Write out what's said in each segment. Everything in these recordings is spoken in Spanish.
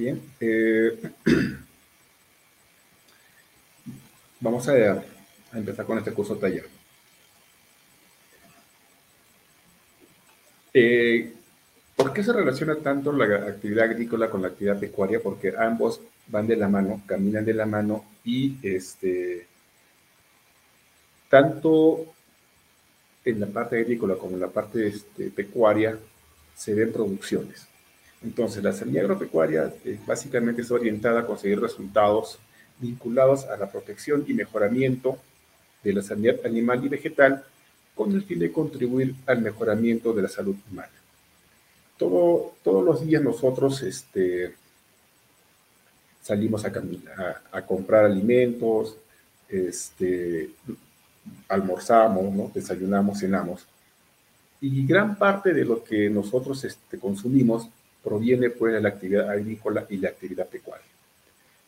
Bien, eh, vamos a, empezar con este curso taller. Eh, ¿Por qué se relaciona tanto la actividad agrícola con la actividad pecuaria? Porque ambos van de la mano, caminan de la mano y este, tanto en la parte agrícola como en la parte este, pecuaria se ven producciones. Entonces, la semilla agropecuaria eh, básicamente está orientada a conseguir resultados vinculados a la protección y mejoramiento de la sanidad animal y vegetal con el fin de contribuir al mejoramiento de la salud humana. Todo, todos los días nosotros este, salimos a, comprar alimentos, este, almorzamos, desayunamos, cenamos. Y gran parte de lo que nosotros este, consumimos proviene pues, de la actividad agrícola y la actividad pecuaria.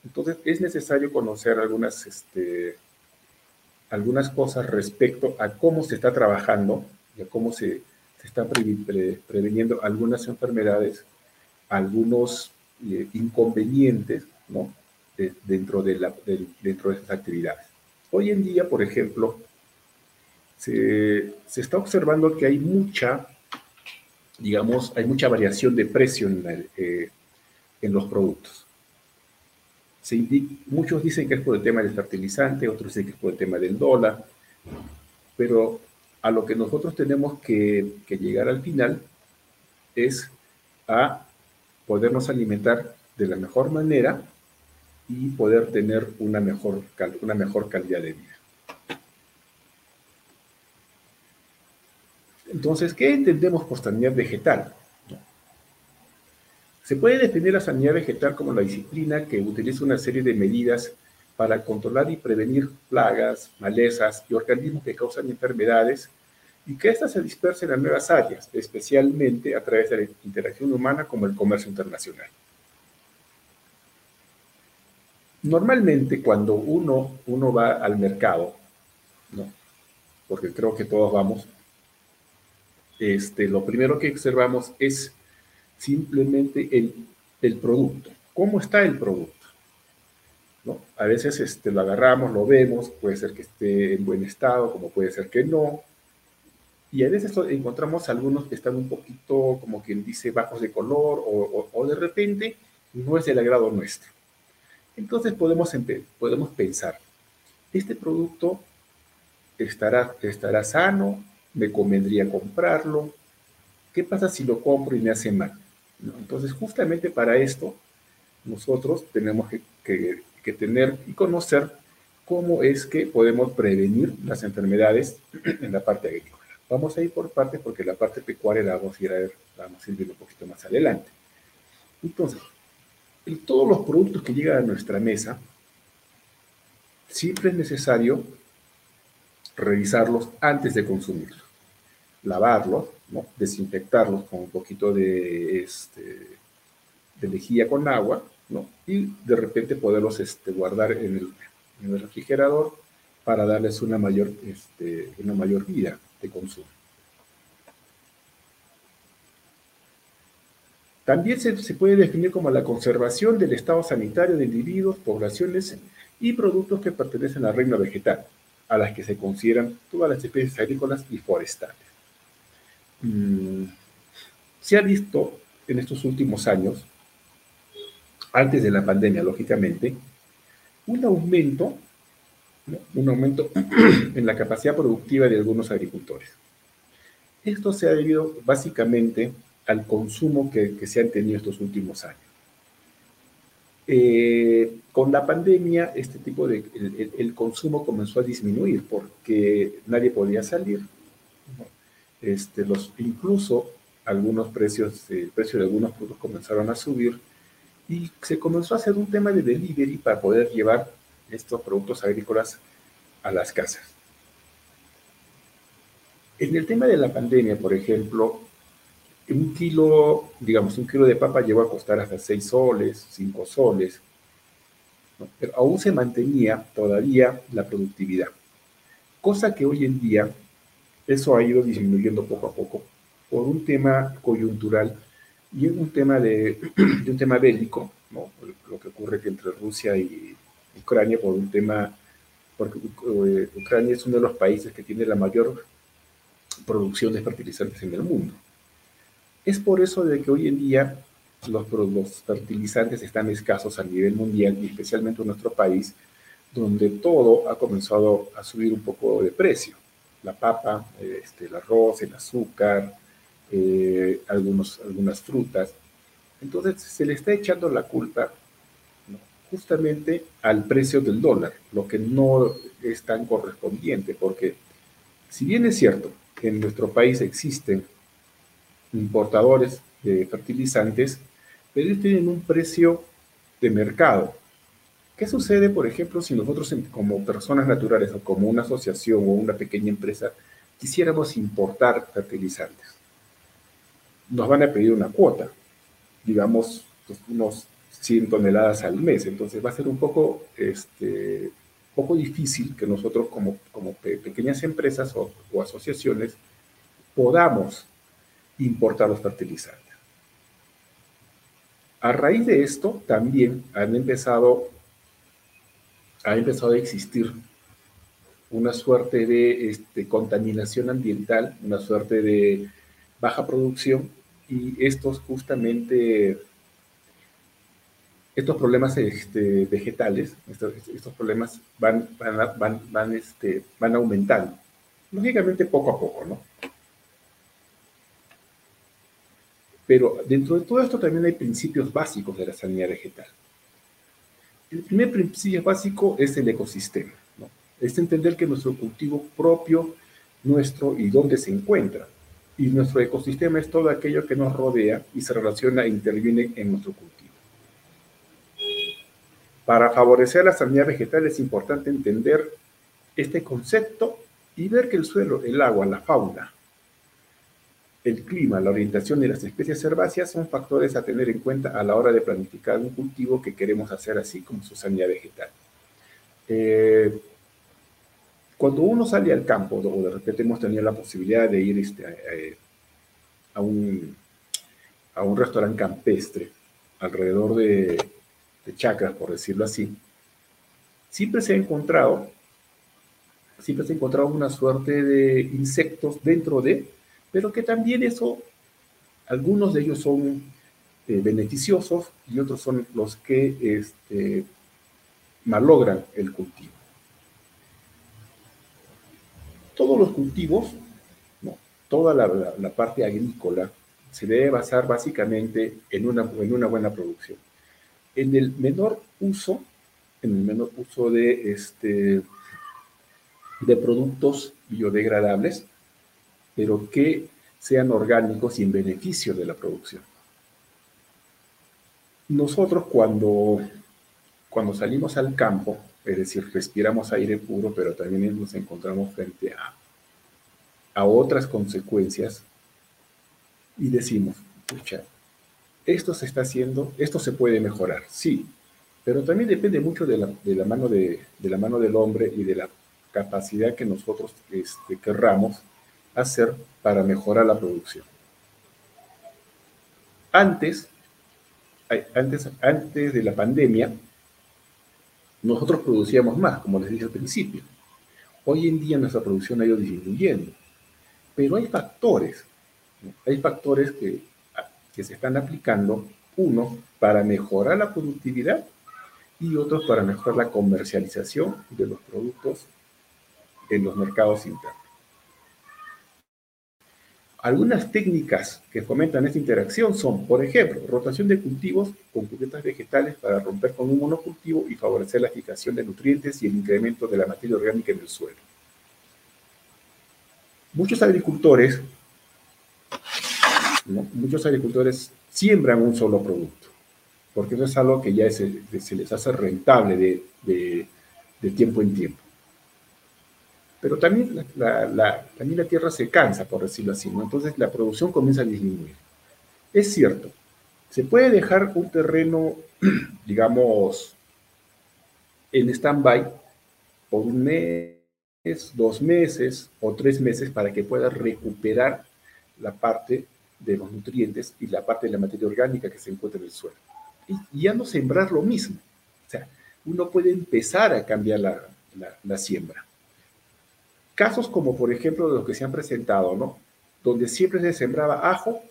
Entonces es necesario conocer algunas, este, algunas cosas respecto a cómo se está trabajando y a cómo se, se están previniendo algunas enfermedades, algunos eh, inconvenientes ¿no? dentro, de la, dentro de estas actividades. Hoy en día, por ejemplo, se, se está observando que hay mucha digamos, hay mucha variación de precio en, eh, los productos. muchos dicen que es por el tema del fertilizante, otros dicen que es por el tema del dólar, pero a lo que nosotros tenemos que, llegar al final es a podernos alimentar de la mejor manera y poder tener una mejor, una mejor calidad de vida. Entonces, ¿qué entendemos por sanidad vegetal? Se puede definir la sanidad vegetal como la disciplina que utiliza una serie de medidas para controlar y prevenir plagas, malezas y organismos que causan enfermedades y que éstas se dispersen a nuevas áreas, especialmente a través de la interacción humana como el comercio internacional. Normalmente cuando uno, uno va al mercado, ¿no? porque creo que todos vamos, este, lo primero que observamos es simplemente el, producto. ¿Cómo está el producto? A veces este, lo agarramos, lo vemos, puede ser que esté en buen estado, como puede ser que no. Y a veces encontramos algunos que están un poquito, como quien dice, bajos de color o, o, de repente no es del agrado nuestro. Entonces podemos, podemos pensar, ¿este producto estará, estará sano? Me convendría comprarlo. ¿Qué pasa si lo compro y me hace mal? Entonces, justamente para esto, nosotros tenemos que, tener y conocer cómo es que podemos prevenir las enfermedades en la parte agrícola. Vamos a ir por partes porque la parte pecuaria la vamos a ir a ver, vamos a ir un poquito más adelante. Entonces, todos los productos que llegan a nuestra mesa, siempre es necesario revisarlos antes de consumirlos lavarlos, ¿no? desinfectarlos con un poquito de, este, de lejía con agua, ¿no? y de repente poderlos este, guardar en el, refrigerador para darles una mayor, este, una mayor vida de consumo. También se, se, puede definir como la conservación del estado sanitario de individuos, poblaciones y productos que pertenecen al reino vegetal, a las que se consideran todas las especies agrícolas y forestales. Mm, se ha visto en estos últimos años, antes de la pandemia, lógicamente, un aumento, un aumento en la capacidad productiva de algunos agricultores. Esto se ha debido básicamente al consumo que, se han tenido estos últimos años. Eh, con la pandemia, este tipo de, el, consumo comenzó a disminuir porque nadie podía salir, este, los, incluso algunos precios, el precio de algunos productos comenzaron a subir y se comenzó a hacer un tema de delivery para poder llevar estos productos agrícolas a las casas. En el tema de la pandemia, por ejemplo, un kilo, digamos, un kilo de papa llegó a costar hasta 6 soles, 5 soles, pero aún se mantenía todavía la productividad, cosa que hoy en día eso ha ido disminuyendo poco a poco por un tema coyuntural y un tema, de, un tema bélico, ¿no? que ocurre entre Rusia y Ucrania por un tema, porque eh, Ucrania es uno de los países que tiene la mayor producción de fertilizantes en el mundo. Es por eso de que hoy en día los, los fertilizantes están escasos a nivel mundial y especialmente en nuestro país, donde todo ha comenzado a subir un poco de precio. La papa, este, el arroz, el azúcar, eh, algunos, algunas frutas. Entonces se le está echando la culpa justamente al precio del dólar, lo que no es tan correspondiente, porque si bien es cierto que en nuestro país existen importadores de fertilizantes, pero ellos tienen un precio de mercado. ¿Qué sucede, por ejemplo, si nosotros como personas naturales o como una asociación o una pequeña empresa quisiéramos importar fertilizantes? Nos van a pedir una cuota, digamos, pues, unos 100 toneladas al mes. Entonces va a ser un poco, este, poco difícil que nosotros como, como pequeñas empresas o, o asociaciones podamos importar los fertilizantes. A raíz de esto, también han empezado, ha empezado a existir una suerte de este, contaminación ambiental, una suerte de baja producción, y estos justamente, estos problemas este, vegetales, estos, problemas van, van, van, este, van aumentando, lógicamente poco a poco, ¿no? Pero dentro de todo esto también hay principios básicos de la sanidad vegetal. El primer principio básico es el ecosistema. Es entender que nuestro cultivo propio, nuestro y dónde se encuentra. Y nuestro ecosistema es todo aquello que nos rodea y se relaciona e interviene en nuestro cultivo. Para favorecer la sanidad vegetal es importante entender este concepto y ver que el suelo, el agua, la fauna, el clima, la orientación de las especies herbáceas son factores a tener en cuenta a la hora de planificar un cultivo que queremos hacer así como su sanidad vegetal. Eh, cuando uno sale al campo, o de repente hemos tenido la posibilidad de ir este, a, un, a un restaurante campestre alrededor de, de chacras, por decirlo así, siempre se ha encontrado, siempre se ha encontrado una suerte de insectos dentro de pero que también eso, algunos de ellos son eh, beneficiosos y otros son los que este, malogran el cultivo. Todos los cultivos, no, toda la, parte agrícola se debe basar básicamente en una, en una buena producción. En el menor uso, en el menor uso de, este, de productos biodegradables, pero que sean orgánicos y en beneficio de la producción. Nosotros cuando, cuando salimos al campo, es decir, respiramos aire puro, pero también nos encontramos frente a, a otras consecuencias y decimos, escucha, esto se está haciendo, esto se puede mejorar, sí, pero también depende mucho de la, de la mano, de, de, la mano del hombre y de la capacidad que nosotros este, querramos hacer para mejorar la producción. Antes, antes, antes de la pandemia, nosotros producíamos más, como les dije al principio. Hoy en día nuestra producción ha ido disminuyendo, pero hay factores, hay factores que, que se están aplicando, uno, para mejorar la productividad y otros para mejorar la comercialización de los productos en los mercados internos. Algunas técnicas que fomentan esta interacción son, por ejemplo, rotación de cultivos con cubiertas vegetales para romper con un monocultivo y favorecer la fijación de nutrientes y el incremento de la materia orgánica en el suelo. Muchos agricultores, muchos agricultores siembran un solo producto, porque eso es algo que ya se, les hace rentable de tiempo en tiempo pero también la, también la tierra se cansa, por decirlo así, entonces la producción comienza a disminuir. Es cierto, se puede dejar un terreno, digamos, en stand-by por un mes, dos meses o tres meses para que pueda recuperar la parte de los nutrientes y la parte de la materia orgánica que se encuentra en el suelo. y ya no sembrar lo mismo. O sea, uno puede empezar a cambiar la, siembra. Casos como por ejemplo de los que se han presentado, ¿no? Donde siempre se sembraba ajo,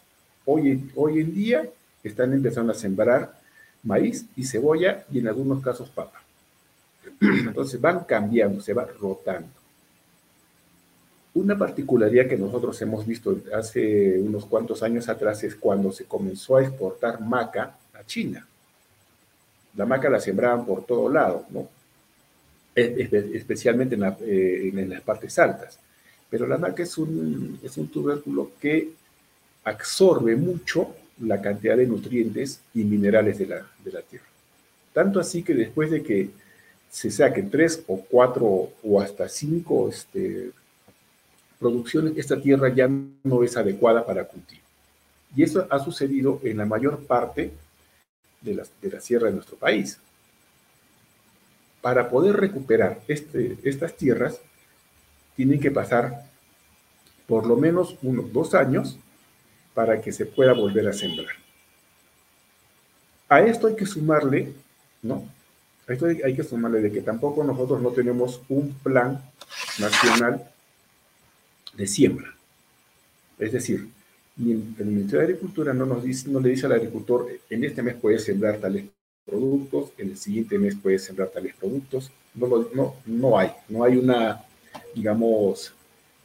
hoy, hoy en día están empezando a sembrar maíz y cebolla y en algunos casos papa. Entonces van cambiando, se va rotando. Una particularidad que nosotros hemos visto hace unos cuantos años atrás es cuando se comenzó a exportar maca a China. La maca la sembraban por todo lado, ¿no? Especialmente eh, en, las partes altas. Pero la maca es un, es un tubérculo que absorbe mucho la cantidad de nutrientes y minerales de la, de la tierra. Tanto así que después de que se saquen tres o cuatro o hasta cinco este, producciones, esta tierra ya no es adecuada para cultivo. Y eso ha sucedido en la mayor parte de la, de la sierra de nuestro país. Para poder recuperar este, estas tierras, tienen que pasar por lo menos unos dos años para que se pueda volver a sembrar. A esto hay que sumarle, ¿no? A esto hay, que sumarle de que tampoco nosotros no tenemos un plan nacional de siembra. Es decir, el Ministerio de Agricultura no, nos dice, no le dice al agricultor, en este mes puedes sembrar tales productos, en el siguiente mes puedes sembrar tales productos. No, no, no hay, no hay una, digamos,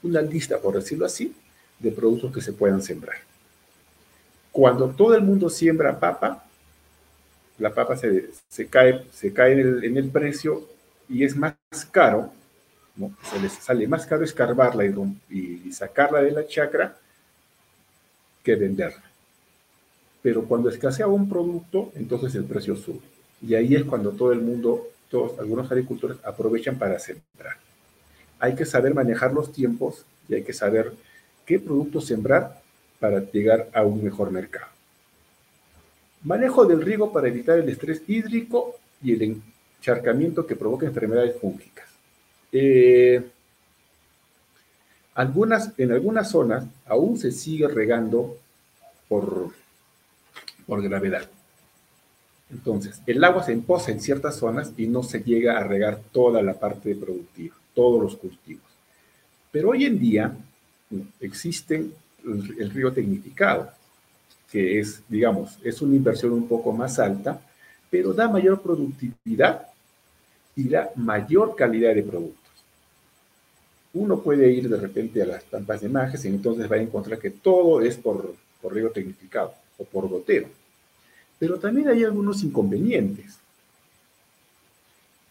una lista, por decirlo así, de productos que se puedan sembrar. Cuando todo el mundo siembra papa, la papa se, cae, se cae en el, precio y es más caro, ¿no? se les sale más caro escarbarla y, y sacarla de la chacra que venderla. Pero cuando escasea un producto, entonces el precio sube. Y ahí es cuando todo el mundo, todos, algunos agricultores aprovechan para sembrar. Hay que saber manejar los tiempos y hay que saber qué productos sembrar para llegar a un mejor mercado. Manejo del riego para evitar el estrés hídrico y el encharcamiento que provoca enfermedades fúngicas. Eh, algunas, en algunas zonas aún se sigue regando por, por gravedad. Entonces, el agua se empoza en ciertas zonas y no se llega a regar toda la parte productiva, todos los cultivos. Pero hoy en día existen el, río tecnificado, que es, digamos, es una inversión un poco más alta, pero da mayor productividad y da mayor calidad de productos. Uno puede ir de repente a las tampas de majes y entonces va a encontrar que todo es por, por río tecnificado o por gotero. Pero también hay algunos inconvenientes.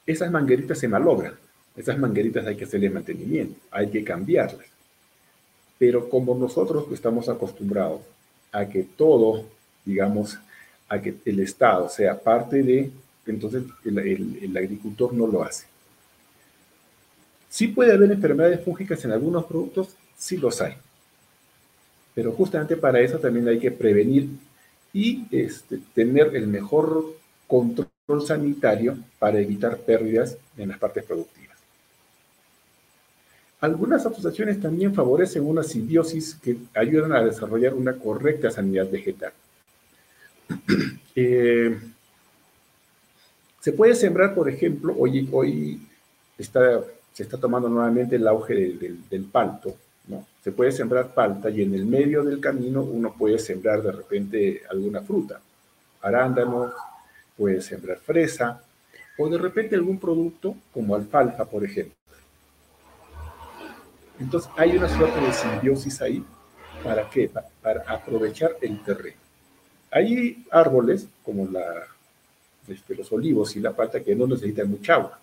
Esas mangueritas se malogran. Esas mangueritas hay que hacerle mantenimiento, hay que cambiarlas. Pero como nosotros estamos acostumbrados a que todo, digamos, a que el Estado sea parte de, entonces el, agricultor no lo hace. Sí puede haber enfermedades fúngicas en algunos productos, sí los hay. Pero justamente para eso también hay que prevenir y este, tener el mejor control sanitario para evitar pérdidas en las partes productivas. Algunas asociaciones también favorecen una simbiosis que ayudan a desarrollar una correcta sanidad vegetal. Eh, se puede sembrar, por ejemplo, hoy, está, se está tomando nuevamente el auge del palto. Se puede sembrar palta y en el medio del camino uno puede sembrar de repente alguna fruta, arándanos, puede sembrar fresa o de repente algún producto como alfalfa, por ejemplo. Entonces hay una suerte de simbiosis ahí. ¿Para qué? Para, aprovechar el terreno. Hay árboles como este, los olivos y la pata que no necesitan mucha agua.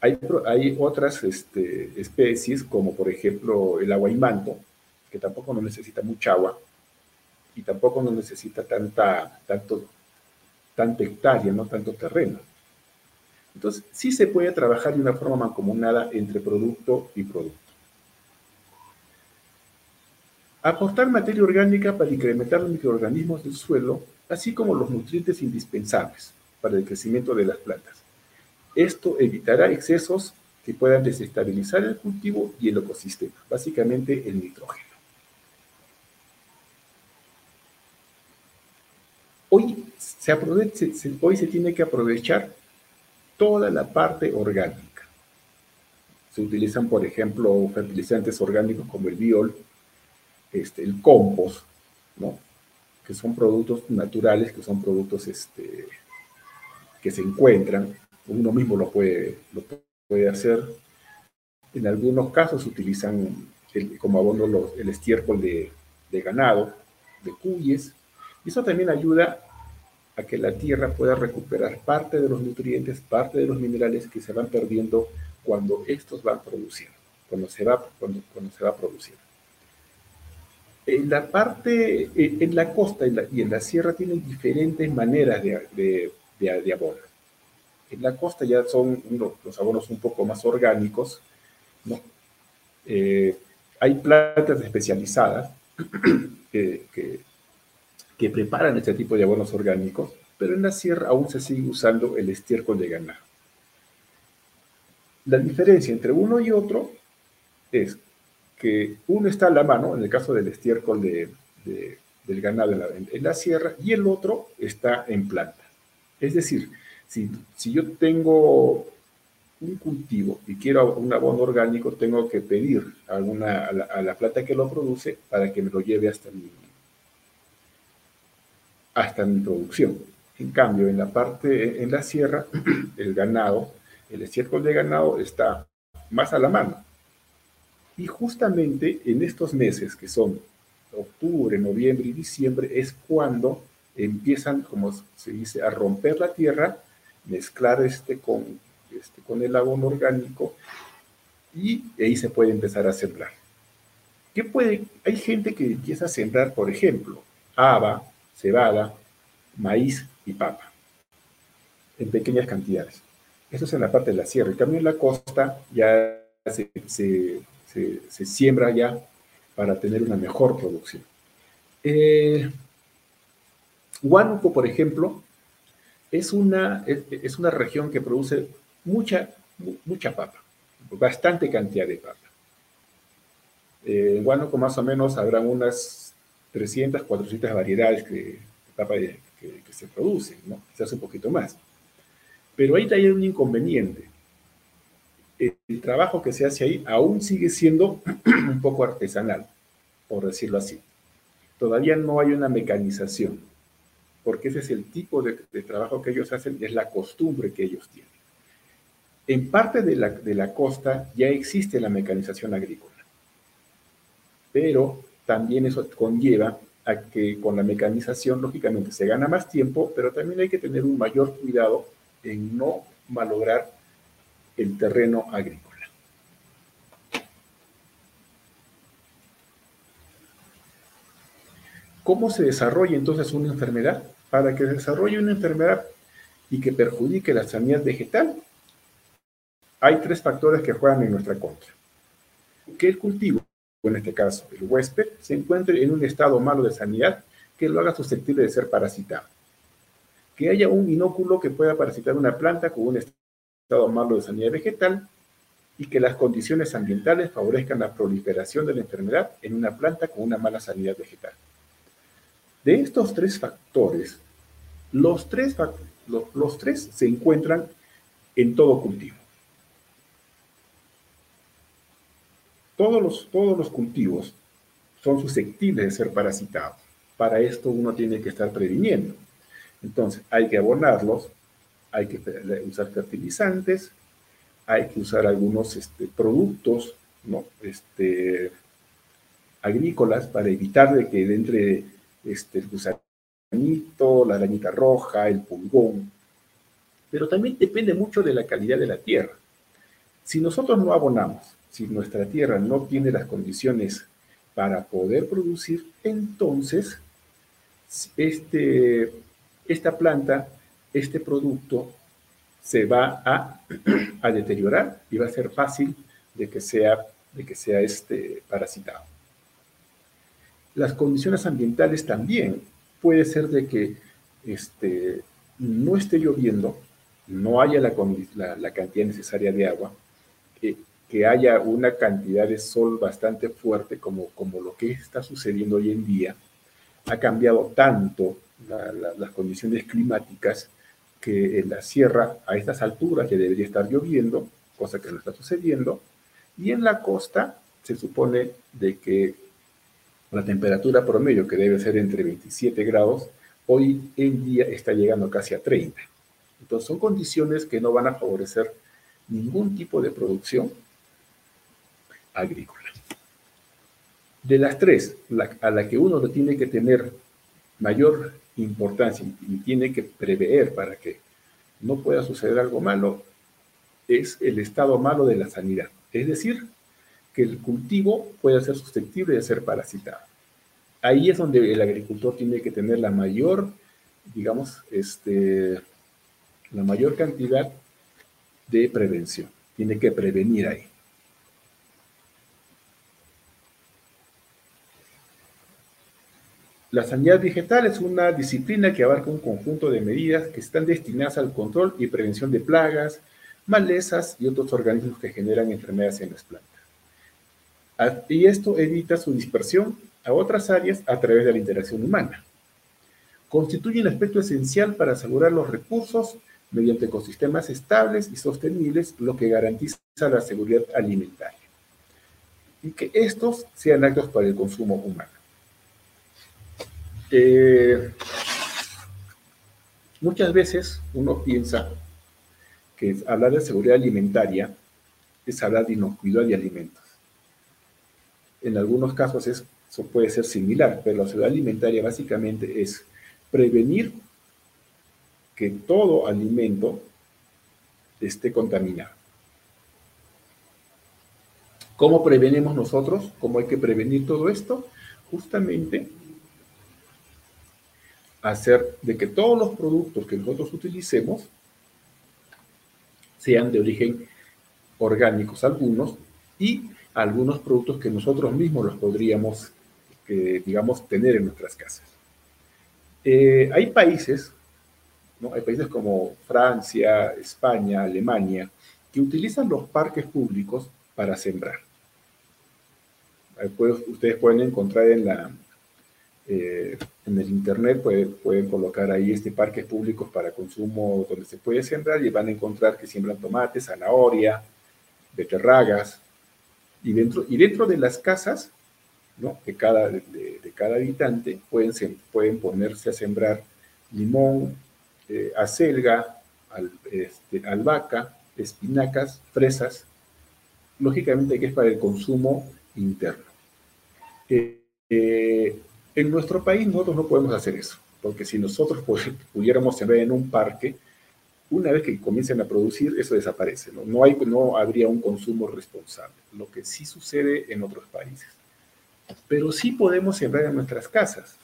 Hay, otras este, especies como por ejemplo el aguaimanto, que tampoco no necesita mucha agua y tampoco no necesita tanta, tanta hectárea, no tanto terreno. Entonces, sí se puede trabajar de una forma mancomunada entre producto y producto. Aportar materia orgánica para incrementar los microorganismos del suelo, así como los nutrientes indispensables para el crecimiento de las plantas. Esto evitará excesos que puedan desestabilizar el cultivo y el ecosistema, básicamente el nitrógeno. Hoy Se tiene que aprovechar toda la parte orgánica. Se utilizan, por ejemplo, fertilizantes orgánicos como el biol, este, el compost, ¿no? que son productos naturales, que son productos este, que se encuentran, uno mismo lo puede, lo puede hacer. En algunos casos utilizan como abono el estiércol de, de ganado, de cuyes, y eso también ayuda a que la tierra pueda recuperar parte de los nutrientes, parte de los minerales que se van perdiendo cuando estos van produciendo, cuando se va, cuando, cuando se va produciendo. En la parte, en la costa y en la sierra tienen diferentes maneras de, de, abono. En la costa ya son los abonos un poco más orgánicos. Eh, hay plantas especializadas que, preparan este tipo de abonos orgánicos, pero en la sierra aún se sigue usando el estiércol de ganado. La diferencia entre uno y otro es que uno está a la mano, en el caso del estiércol de, del ganado en la, sierra, y el otro está en planta. Es decir, si, si yo tengo un cultivo y quiero un abono orgánico, tengo que pedir a, a, la, a, la, planta que lo produce para que me lo lleve hasta mi, hasta mi producción. En cambio, en la parte, en la sierra, el ganado, el estiércol de ganado está más a la mano. Y justamente en estos meses que son octubre, noviembre y diciembre es cuando empiezan, como se dice, a romper la tierra, mezclar este con, este, con el abono orgánico y ahí se puede empezar a sembrar. ¿Qué puede? Hay gente que empieza a sembrar, por ejemplo, haba, cebada, maíz y papa, en pequeñas cantidades. Eso es en la parte de la sierra. Y también en la costa ya se se, siembra ya para tener una mejor producción. Eh, Huánuco, por ejemplo, es una, es, una región que produce mucha, mucha papa, bastante cantidad de papa. Eh, en Huánuco más o menos habrán unas 300, 400 variedades de papa que, se producen, ¿no? quizás un poquito más. Pero ahí hay un inconveniente el trabajo que se hace ahí aún sigue siendo un poco artesanal, por decirlo así. Todavía no hay una mecanización, porque ese es el tipo de, trabajo que ellos hacen, es la costumbre que ellos tienen. En parte de la, costa ya existe la mecanización agrícola, pero también eso conlleva a que con la mecanización, lógicamente, se gana más tiempo, pero también hay que tener un mayor cuidado en no malograr el terreno agrícola. ¿Cómo se desarrolla entonces una enfermedad? Para que desarrolle una enfermedad y que perjudique la sanidad vegetal, hay tres factores que juegan en nuestra contra. Que el cultivo, en este caso el huésped, se encuentre en un estado malo de sanidad que lo haga susceptible de ser parasitado. Que haya un inóculo que pueda parasitar una planta con un estado malo de sanidad vegetal y que las condiciones ambientales favorezcan la proliferación de la enfermedad en una planta con una mala sanidad vegetal. De estos tres factores, los tres, los, tres se encuentran en todo cultivo. Todos los, todos los cultivos son susceptibles de ser parasitados. Para esto uno tiene que estar previniendo. Entonces, hay que abonarlos hay que usar fertilizantes, hay que usar algunos este, productos ¿no? este, agrícolas para evitar de que entre este, el gusanito, la arañita roja, el pulgón. Pero también depende mucho de la calidad de la tierra. Si nosotros no abonamos, si nuestra tierra no tiene las condiciones para poder producir, entonces este, esta planta este producto se va a, deteriorar y va a ser fácil de que sea, de que sea este parasitado. Las condiciones ambientales también. Puede ser de que este, no esté lloviendo, no haya la, cantidad necesaria de agua, que haya una cantidad de sol bastante fuerte como, como lo que está sucediendo hoy en día. Ha cambiado tanto las condiciones climáticas que en la sierra a estas alturas ya debería estar lloviendo, cosa que no está sucediendo, y en la costa se supone de que la temperatura promedio, que debe ser entre 27 grados, hoy en día está llegando casi a 30. Entonces son condiciones que no van a favorecer ningún tipo de producción agrícola. De las tres, a la que uno tiene que tener mayor importancia y tiene que prever para que no pueda suceder algo malo, es el estado malo de la sanidad. Es decir, que el cultivo pueda ser susceptible de ser parasitado. Ahí es donde el agricultor tiene que tener la mayor, digamos, este, la mayor cantidad de prevención. Tiene que prevenir ahí. La sanidad vegetal es una disciplina que abarca un conjunto de medidas que están destinadas al control y prevención de plagas, malezas y otros organismos que generan enfermedades en las plantas. Y esto evita su dispersión a otras áreas a través de la interacción humana. Constituye un aspecto esencial para asegurar los recursos mediante ecosistemas estables y sostenibles, lo que garantiza la seguridad alimentaria. Y que estos sean actos para el consumo humano. Eh, muchas veces uno piensa que hablar de seguridad alimentaria es hablar de inocuidad de alimentos. En algunos casos eso puede ser similar, pero la seguridad alimentaria básicamente es prevenir que todo alimento esté contaminado. ¿Cómo prevenimos nosotros? ¿Cómo hay que prevenir todo esto? Justamente hacer de que todos los productos que nosotros utilicemos sean de origen orgánicos algunos y algunos productos que nosotros mismos los podríamos, digamos, tener en nuestras casas. Eh, hay países, ¿no? hay países como Francia, España, Alemania, que utilizan los parques públicos para sembrar. ustedes pueden encontrar en la, eh, en el internet pueden colocar ahí este parques públicos para consumo donde se puede sembrar y van a encontrar que siembran tomates, zanahoria, beterragas y dentro, y dentro de las casas ¿no? de, cada, de, cada habitante pueden, pueden ponerse a sembrar limón, eh, acelga, este, albahaca, espinacas, fresas, lógicamente que es para el consumo interno. Eh, eh, en nuestro país nosotros no podemos hacer eso, porque si nosotros pudiéramos sembrar en un parque, una vez que comiencen a producir, eso desaparece. ¿no? No, hay, no habría un consumo responsable, lo que sí sucede en otros países. Pero sí podemos sembrar en nuestras casas,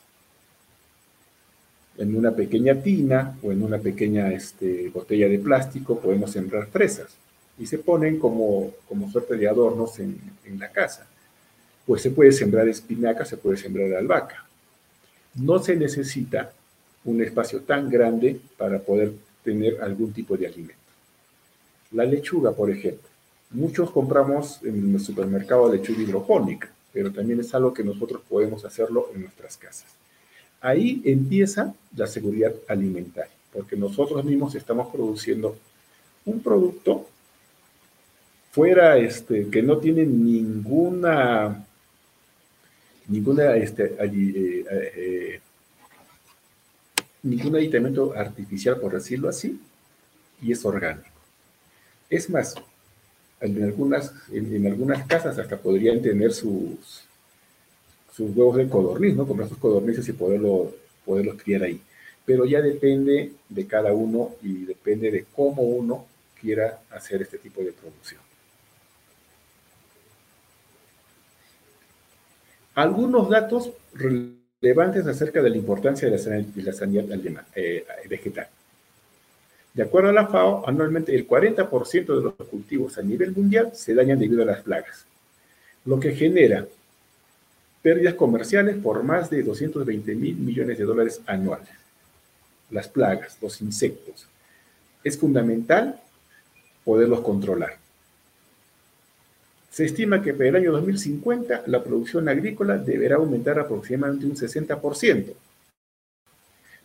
en una pequeña tina o en una pequeña este, botella de plástico podemos sembrar fresas y se ponen como, como suerte de adornos en, en la casa pues se puede sembrar espinaca, se puede sembrar albahaca. No se necesita un espacio tan grande para poder tener algún tipo de alimento. La lechuga, por ejemplo. Muchos compramos en el supermercado lechuga hidropónica, pero también es algo que nosotros podemos hacerlo en nuestras casas. Ahí empieza la seguridad alimentaria, porque nosotros mismos estamos produciendo un producto fuera este, que no tiene ninguna ninguna, este, eh, eh, ningún aditamento artificial, por decirlo así, y es orgánico. Es más, en algunas, en, algunas casas hasta podrían tener sus, sus huevos de codorniz, ¿no? Comprar sus codornices y poderlo, poderlos criar ahí. Pero ya depende de cada uno y depende de cómo uno quiera hacer este tipo de producción. Algunos datos relevantes acerca de la importancia de la sanidad, eh, vegetal. De acuerdo a la FAO, anualmente el 40% de los cultivos a nivel mundial se dañan debido a las plagas, lo que genera pérdidas comerciales por más de 220 mil millones de dólares anuales. Las plagas, los insectos. Es fundamental poderlos controlar. Se estima que para el año 2050 la producción agrícola deberá aumentar aproximadamente un 60%.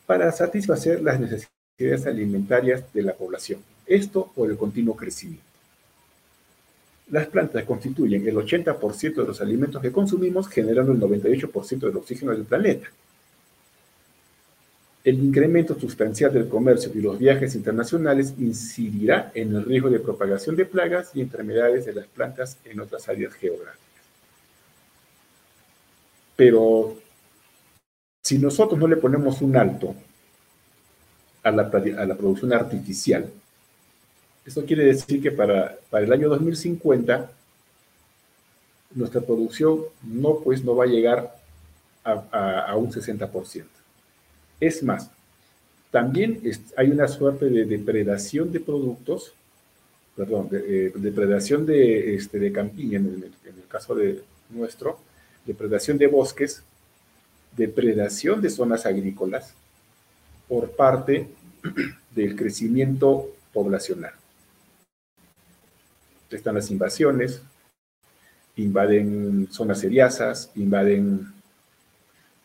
para satisfacer las necesidades alimentarias de la población. Esto por el continuo crecimiento. Las plantas constituyen el 80% de los alimentos que consumimos, generando el 98% del oxígeno del planeta. El incremento sustancial del comercio y los viajes internacionales incidirá en el riesgo de propagación de plagas y enfermedades de las plantas en otras áreas geográficas. Pero si nosotros no le ponemos un alto a la, producción artificial, eso quiere decir que para, para el año 2050 nuestra producción no, pues, no va a llegar a, a un 60%. Es más, también hay una suerte de depredación de productos, perdón, eh, depredación de, este, de campiña, en el, en el caso de nuestro, depredación de bosques, depredación de zonas agrícolas por parte del crecimiento poblacional. Están las invasiones, invaden zonas seriasas, invaden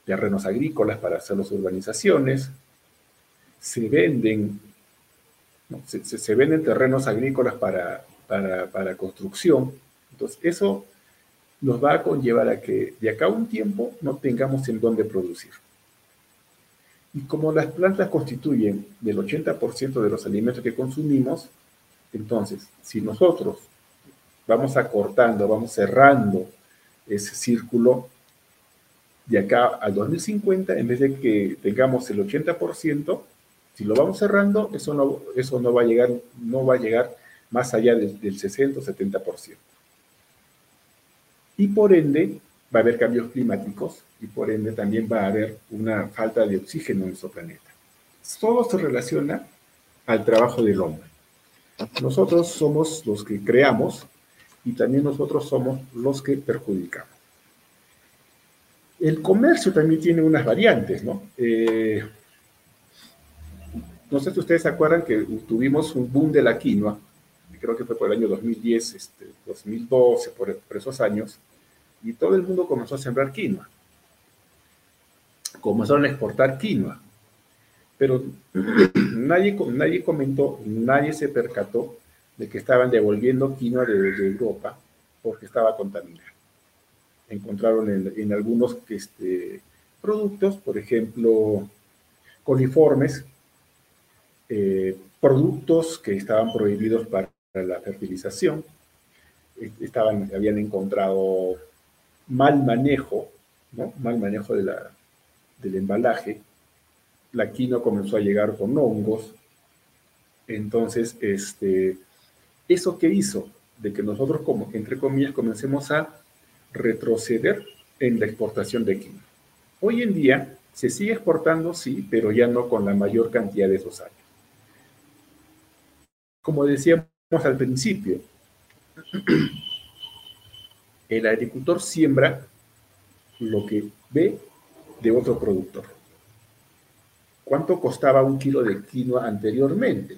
terrenos agrícolas para hacer las urbanizaciones, se venden, se, venden terrenos agrícolas para, para, construcción. Entonces, eso nos va a conllevar a que de acá a un tiempo no tengamos en dónde producir. Y como las plantas constituyen del 80% de los alimentos que consumimos, entonces, si nosotros vamos acortando, vamos cerrando ese círculo, de acá al 2050, en vez de que tengamos el 80%, si lo vamos cerrando, eso no, eso no, va, a llegar, no va a llegar más allá del, 60 o 70%. Y por ende, va a haber cambios climáticos y por ende también va a haber una falta de oxígeno en nuestro planeta. Todo se relaciona al trabajo del hombre. Nosotros somos los que creamos y también nosotros somos los que perjudicamos. El comercio también tiene unas variantes, ¿no? Eh, no sé si ustedes se acuerdan que tuvimos un boom de la quinoa, creo que fue por el año 2010, este, 2012, por, esos años, y todo el mundo comenzó a sembrar quinoa. Comenzaron a exportar quinoa. Pero nadie, nadie comentó, nadie se percató de que estaban devolviendo quinoa de Europa porque estaba contaminada encontraron en, algunos este, productos, por ejemplo, coliformes, eh, productos que estaban prohibidos para la fertilización, eh, estaban, habían encontrado mal manejo, mal manejo de la, del embalaje, la quinoa comenzó a llegar con hongos, entonces, este, ¿eso qué hizo? De que nosotros, como entre comillas, comencemos a retroceder en la exportación de quinoa. Hoy en día se sigue exportando, sí, pero ya no con la mayor cantidad de esos años. Como decíamos al principio, el agricultor siembra lo que ve de otro productor. ¿Cuánto costaba un kilo de quinoa anteriormente?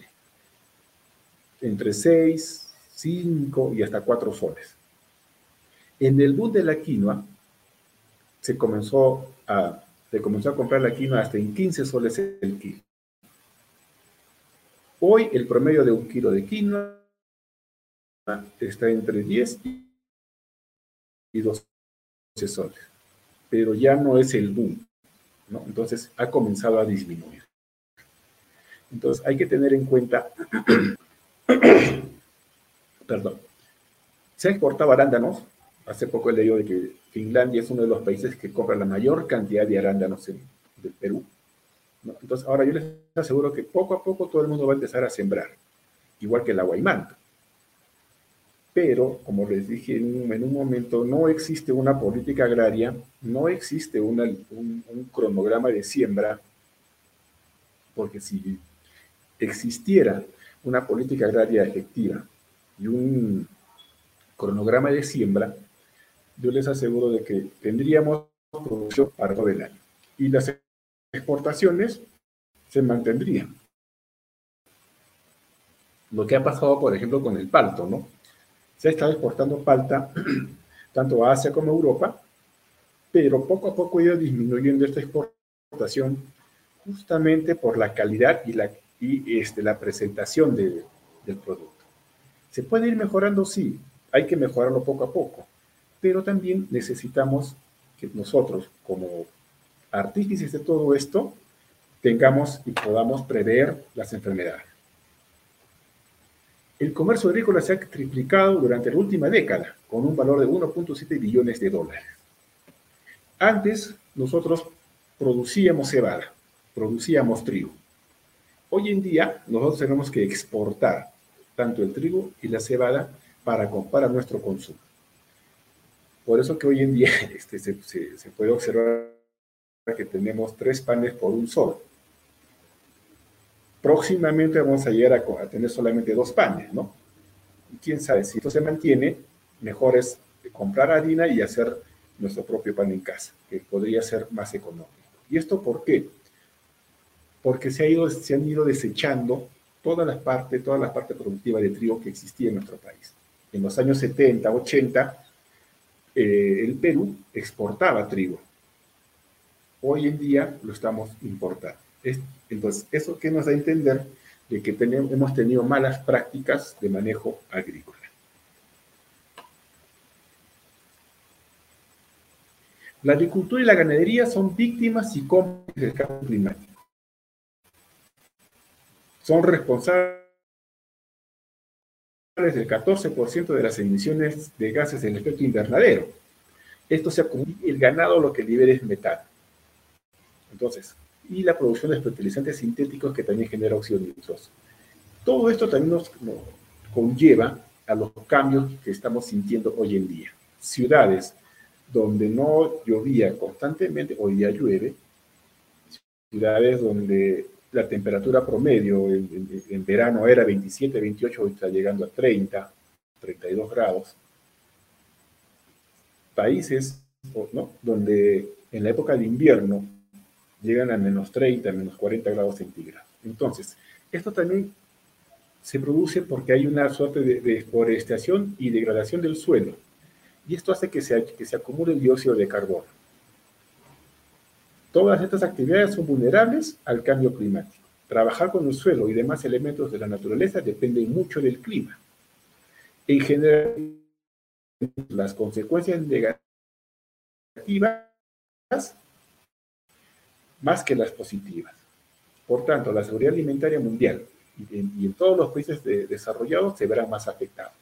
Entre 6, 5 y hasta 4 soles. En el boom de la quinoa, se comenzó a, se comenzó a comprar la quinoa hasta en 15 soles el kilo. Hoy el promedio de un kilo de quinoa está entre 10 y 12 soles, pero ya no es el boom. Entonces ha comenzado a disminuir. Entonces hay que tener en cuenta, perdón, se exportado arándanos Hace poco he leído de que Finlandia es uno de los países que compra la mayor cantidad de arándanos en, del Perú. Entonces, ahora yo les aseguro que poco a poco todo el mundo va a empezar a sembrar, igual que el agua y manto. Pero, como les dije en un, momento, no existe una política agraria, no existe un, un cronograma de siembra, porque si existiera una política agraria efectiva y un cronograma de siembra, yo les aseguro de que tendríamos producción para todo el año. Y las exportaciones se mantendrían. Lo que ha pasado, por ejemplo, con el palto, ¿no? Se ha estado exportando palta tanto a Asia como a Europa, pero poco a poco ha ido disminuyendo esta exportación justamente por la calidad y la, y este, la presentación del producto. ¿Se puede ir mejorando? Sí, hay que mejorarlo poco a poco, pero también necesitamos que nosotros, como artífices de todo esto, tengamos y podamos prever las enfermedades. El comercio agrícola se ha triplicado durante la última década, con un valor de 1.7 billones de dólares. Antes, nosotros producíamos cebada, producíamos trigo. Hoy en día, nosotros tenemos que exportar tanto el trigo y la cebada para, para nuestro consumo. Por eso que hoy en día este, se, se puede observar que tenemos tres panes por un sol. Próximamente vamos a llegar a, tener solamente dos panes, ¿no? Y quién sabe, si esto se mantiene, mejor es comprar harina y hacer nuestro propio pan en casa, que podría ser más económico. ¿Y esto por qué? Porque se, ha ido, se han ido desechando toda la parte, toda la parte productiva de trigo que existía en nuestro país. En los años 70, 80, eh, el Perú exportaba trigo. Hoy en día lo estamos importando. Entonces, ¿eso qué nos da a entender? De que tenemos, hemos tenido malas prácticas de manejo agrícola. La agricultura y la ganadería son víctimas y cómplices del cambio climático. Son responsables del 14% de las emisiones de gases del efecto invernadero. Esto se acumula el ganado lo que libera es metano. Entonces, y la producción de fertilizantes sintéticos que también genera óxido nitroso. Todo esto también nos, conlleva a los cambios que estamos sintiendo hoy en día. Ciudades donde no llovía constantemente, hoy día llueve. Ciudades donde la temperatura promedio en, verano era 27, 28, hoy está llegando a 30, 32 grados. Países ¿no? donde en la época de invierno llegan a menos 30, menos 40 grados centígrados. Entonces, esto también se produce porque hay una suerte de, deforestación y degradación del suelo. Y esto hace que se, que se acumule el dióxido de carbono. Todas estas actividades son vulnerables al cambio climático. Trabajar con el suelo y demás elementos de la naturaleza depende mucho del clima. En general, las consecuencias negativas más que las positivas. Por tanto, la seguridad alimentaria mundial y en, todos los países desarrollados se verá más afectada.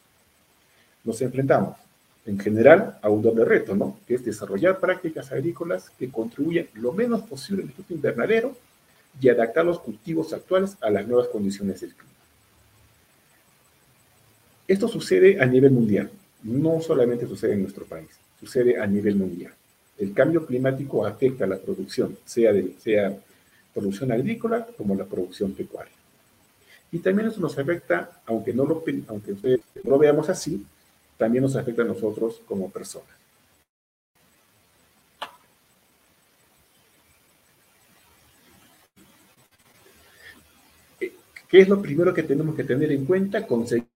Nos enfrentamos, en general, a un doble reto, ¿no? Que es desarrollar prácticas agrícolas que contribuyan lo menos posible al efecto invernadero y adaptar los cultivos actuales a las nuevas condiciones del clima. Esto sucede a nivel mundial, no solamente sucede en nuestro país, sucede a nivel mundial. El cambio climático afecta a la producción, sea, de, producción agrícola como la producción pecuaria. Y también eso nos afecta, aunque no lo veamos así, también nos afecta a nosotros como personas. ¿Qué es lo primero que tenemos que tener en cuenta? Conseguir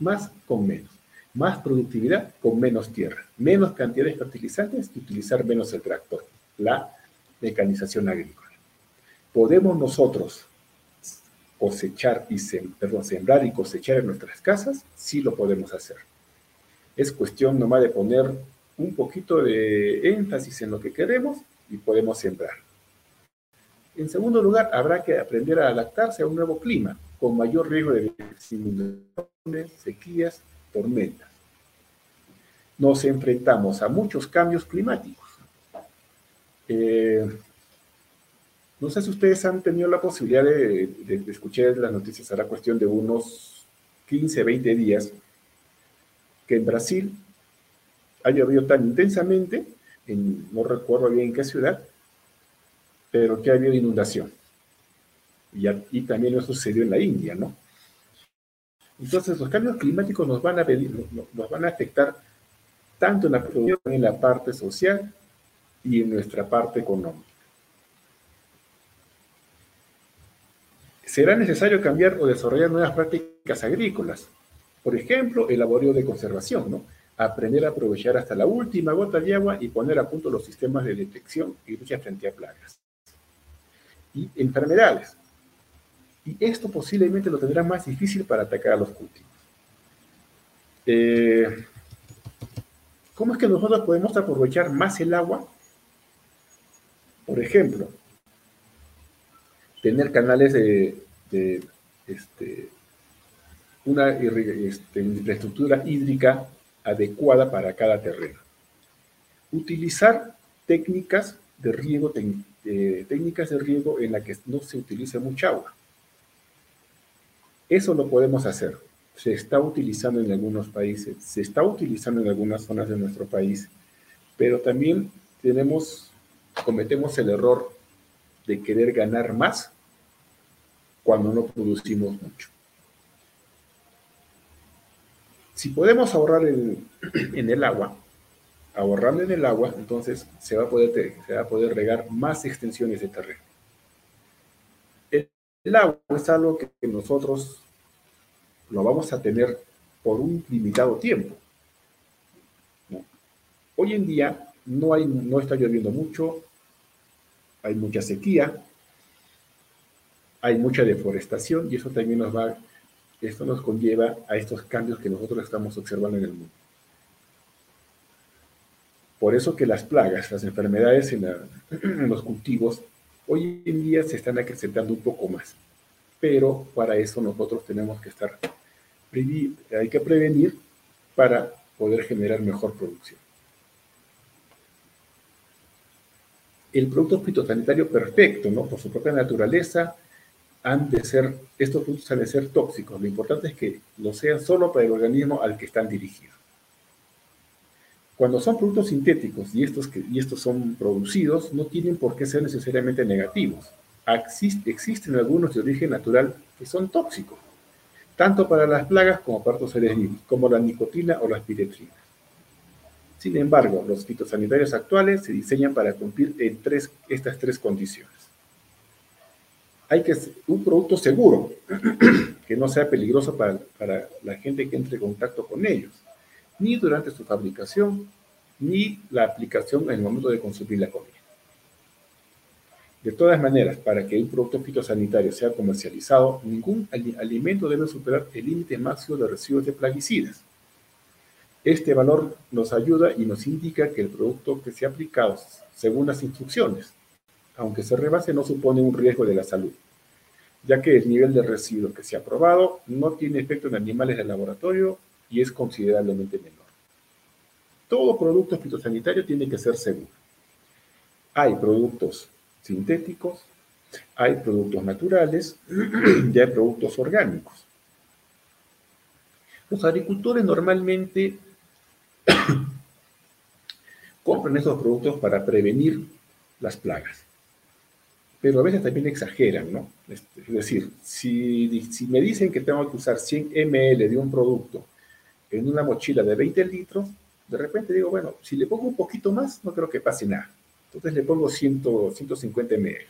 más con menos más productividad con menos tierra, menos cantidad de fertilizantes y utilizar menos el tractor, la mecanización agrícola. ¿Podemos nosotros cosechar y sembrar y cosechar en nuestras casas? Sí lo podemos hacer. Es cuestión nomás de poner un poquito de énfasis en lo que queremos y podemos sembrar. En segundo lugar, habrá que aprender a adaptarse a un nuevo clima, con mayor riesgo de inundaciones, sequías tormentas. Nos enfrentamos a muchos cambios climáticos. Eh, no sé si ustedes han tenido la posibilidad de, escuchar las noticias, la cuestión de unos 15, 20 días, que en Brasil ha llovido tan intensamente, en, no recuerdo bien en qué ciudad, pero que ha habido inundación. Y, también eso sucedió en la India, ¿no? Entonces, los cambios climáticos nos van a, nos van a afectar tanto en la producción, en la parte social y en nuestra parte económica. Será necesario cambiar o desarrollar nuevas prácticas agrícolas. Por ejemplo, el laborio de conservación, ¿no? Aprender a aprovechar hasta la última gota de agua y poner a punto los sistemas de detección y lucha frente a plagas. y enfermedades. Y esto posiblemente lo tendrá más difícil para atacar a los cultivos. Eh, ¿Cómo es que nosotros podemos aprovechar más el agua? Por ejemplo, tener canales de, este, una este, infraestructura hídrica adecuada para cada terreno. Utilizar técnicas de riego, eh, técnicas de riego en la que no se utilice mucha agua. Eso lo podemos hacer se está utilizando en algunos países, se está utilizando en algunas zonas de nuestro país, pero también cometemos el error de querer ganar más cuando no producimos mucho. Si podemos ahorrar en, el agua, ahorrando en el agua, entonces se va, a poder, se va a poder regar más extensiones de terreno. el agua es algo que nosotros lo vamos a tener por un limitado tiempo. Hoy en día no, hay, no está lloviendo mucho, hay mucha sequía, hay mucha deforestación y eso también nos va, esto nos conlleva a estos cambios que nosotros estamos observando en el mundo. Por eso que las plagas, las enfermedades en, los cultivos, hoy en día se están acrecentando un poco más. Pero para eso nosotros tenemos que estar hay que prevenir para poder generar mejor producción. El producto fitosanitario perfecto, ¿no? Por su propia naturaleza, han de ser, estos productos han de ser tóxicos. Lo importante es que lo sean solo para el organismo al que están dirigidos. Cuando son productos sintéticos y estos, que, y estos son producidos, no tienen por qué ser necesariamente negativos. existen algunos de origen natural que son tóxicos tanto para las plagas como para otros seres vivos, como la nicotina o las piretrinas. Sin embargo, los fitosanitarios actuales se diseñan para cumplir en tres, estas tres condiciones. Hay que un producto seguro, que no sea peligroso para, para la gente que entre en contacto con ellos, ni durante su fabricación, ni la aplicación en el momento de consumir la comida. De todas maneras, para que un producto fitosanitario sea comercializado, ningún alimento debe superar el límite máximo de residuos de plaguicidas. Este valor nos ayuda y nos indica que el producto que sea aplicado según las instrucciones, aunque se rebase, no supone un riesgo de la salud, ya que el nivel de residuos que se ha probado no tiene efecto en animales de laboratorio y es considerablemente menor. Todo producto fitosanitario tiene que ser seguro. Hay productos sintéticos, hay productos naturales y hay productos orgánicos. Los agricultores normalmente compran estos productos para prevenir las plagas, pero a veces también exageran, ¿no? Este, es decir, si, si me dicen que tengo que usar 100 ml de un producto en una mochila de 20 litros, de repente digo, bueno, si le pongo un poquito más, no creo que pase nada. Entonces le pongo 100, 150 ml.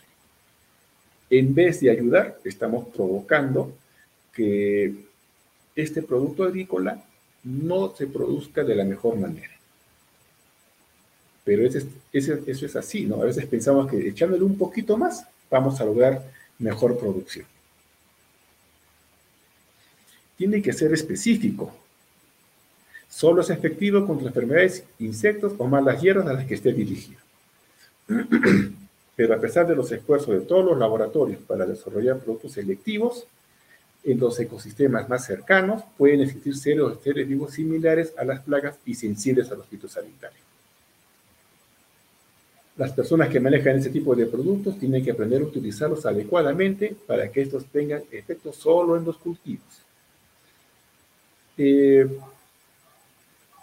En vez de ayudar, estamos provocando que este producto agrícola no se produzca de la mejor manera. Pero eso es así, ¿no? A veces pensamos que echándole un poquito más vamos a lograr mejor producción. Tiene que ser específico. Solo es efectivo contra enfermedades, insectos o malas hierbas a las que esté dirigido. Pero a pesar de los esfuerzos de todos los laboratorios para desarrollar productos selectivos, en los ecosistemas más cercanos pueden existir seres, seres vivos similares a las plagas y sensibles a los fitosanitarios. Las personas que manejan ese tipo de productos tienen que aprender a utilizarlos adecuadamente para que estos tengan efecto solo en los cultivos. Eh,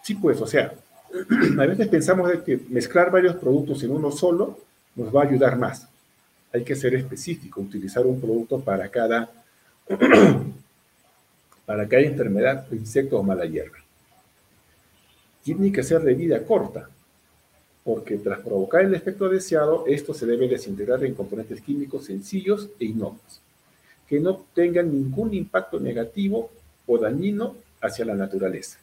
sí, pues, o sea, a veces pensamos que mezclar varios productos en uno solo nos va a ayudar más. Hay que ser específico, utilizar un producto para cada, para cada enfermedad, insecto o mala hierba. Tiene que ser de vida corta, porque tras provocar el efecto deseado, esto se debe desintegrar en componentes químicos sencillos e inocuos, que no tengan ningún impacto negativo o dañino hacia la naturaleza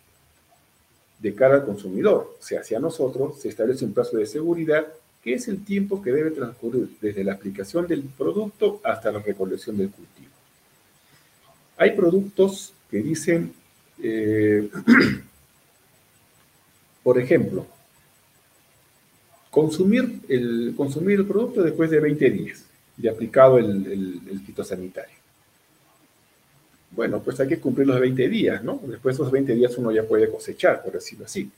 de cara al consumidor. O sea, hacia nosotros se establece un plazo de seguridad ¿Qué es el tiempo que debe transcurrir desde la aplicación del producto hasta la recolección del cultivo? Hay productos que dicen, eh, por ejemplo, consumir el, consumir el producto después de 20 días de aplicado el, el, fitosanitario. Bueno, pues hay que cumplir los 20 días, ¿no? Después de esos 20 días uno ya puede cosechar, por decirlo así.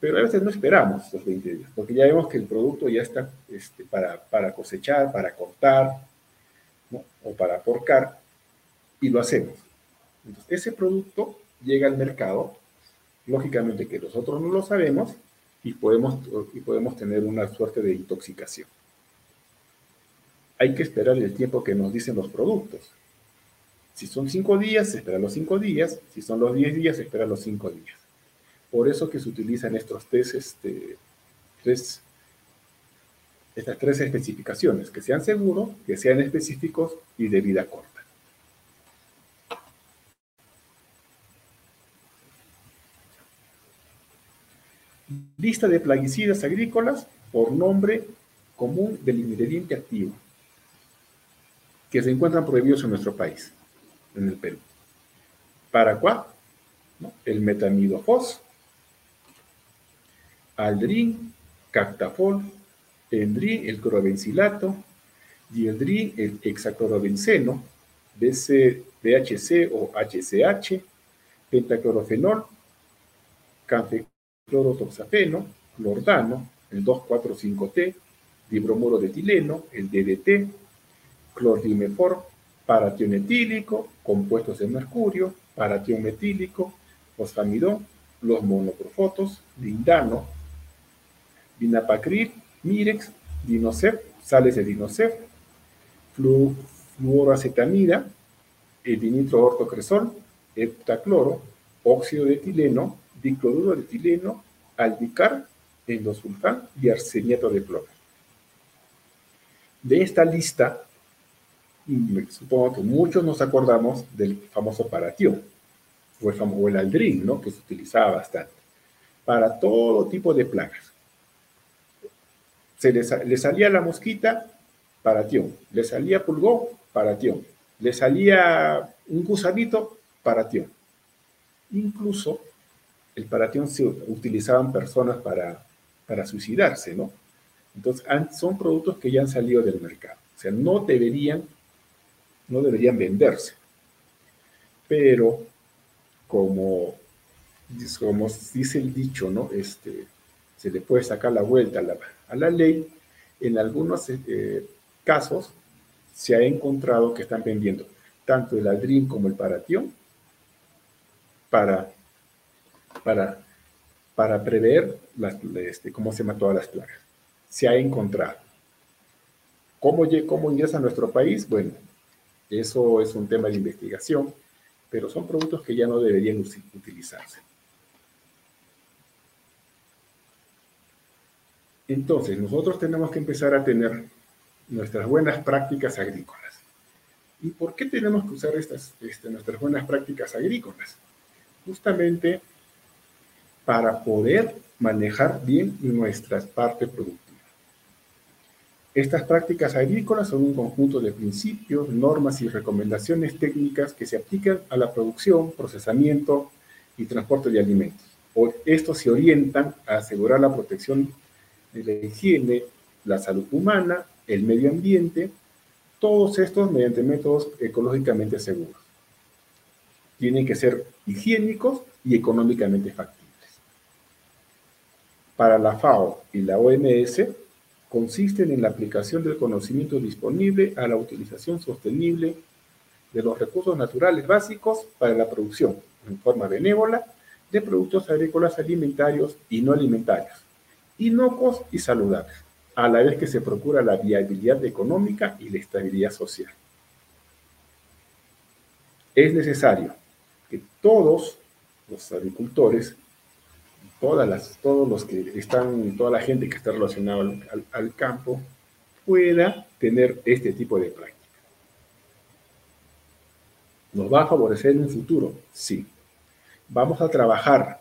Pero a veces no esperamos los 20 días, porque ya vemos que el producto ya está este, para, para, cosechar, para cortar, o para porcar, y lo hacemos. Entonces, ese producto llega al mercado, lógicamente que nosotros no lo sabemos, y podemos, y podemos tener una suerte de intoxicación. Hay que esperar el tiempo que nos dicen los productos. Si son cinco días, espera los cinco días. Si son los diez días, se espera los cinco días. Por eso que se utilizan estos tres, este, tres, estas tres especificaciones, que sean seguros, que sean específicos y de vida corta. Lista de plaguicidas agrícolas por nombre común del ingrediente activo que se encuentran prohibidos en nuestro país, en el Perú. Paraquat, ¿no? el metamidofos, aldrin, cactafol, endrin, el clorobencilato, dieldrin, el hexaclorobenceno, BC, BHC o HCH, pentaclorofenol, canfeclorotoxafeno, clordano, el 2,4,5-T, dibromuro de etileno, el DDT, clordimefor, paratión etílico, compuestos de mercurio, paratión metílico, fosfamidón, los monoprofotos, lindano, vinapacril, mirex, dinocef, sales de dinocef, flu, fluoroacetamida, el dinitroortocresol, heptacloro, óxido de etileno, dicloruro de etileno, aldicar, endosulfán y arseniato de cloro. De esta lista, supongo que muchos nos acordamos del famoso paratión, o el, aldrin, ¿no? que se utilizaba bastante, para todo tipo de plagas. Se le, salía la mosquita, paratión. Le salía pulgón, paratión. Le salía un gusanito, paratión. Incluso el paratión se utilizaban personas para, para suicidarse, ¿no? Entonces, son productos que ya han salido del mercado. O sea, no deberían, no deberían venderse. Pero, como, como dice el dicho, ¿no? Este, se le puede sacar la vuelta a la, a la ley. En algunos eh, casos se ha encontrado que están vendiendo tanto el aldrin como el paratión para para, para prever las, este, cómo se mató a las plagas. Se ha encontrado. ¿Cómo, ¿Cómo ingresa a nuestro país? Bueno, eso es un tema de investigación, pero son productos que ya no deberían utilizarse. Entonces, nosotros tenemos que empezar a tener nuestras buenas prácticas agrícolas. ¿Y por qué tenemos que usar estas, este, nuestras buenas prácticas agrícolas? Justamente para poder manejar bien nuestra parte productiva. Estas prácticas agrícolas son un conjunto de principios, normas y recomendaciones técnicas que se aplican a la producción, procesamiento y transporte de alimentos. Estos se orientan a asegurar la protección de la higiene, la salud humana, el medio ambiente, todos estos mediante métodos ecológicamente seguros. Tienen que ser higiénicos y económicamente factibles para la FAO y la OMS consisten en la aplicación del conocimiento disponible a la utilización sostenible de los recursos naturales básicos para la producción, en forma benévola, de productos agrícolas alimentarios y no alimentarios, inocuos y saludables, a la vez que se procura la viabilidad económica y la estabilidad social. Es necesario que todos los agricultores todas las, todos los que están, toda la gente que está relacionada al, campo pueda tener este tipo de práctica. ¿Nos va a favorecer en un futuro? Sí. ¿Vamos a trabajar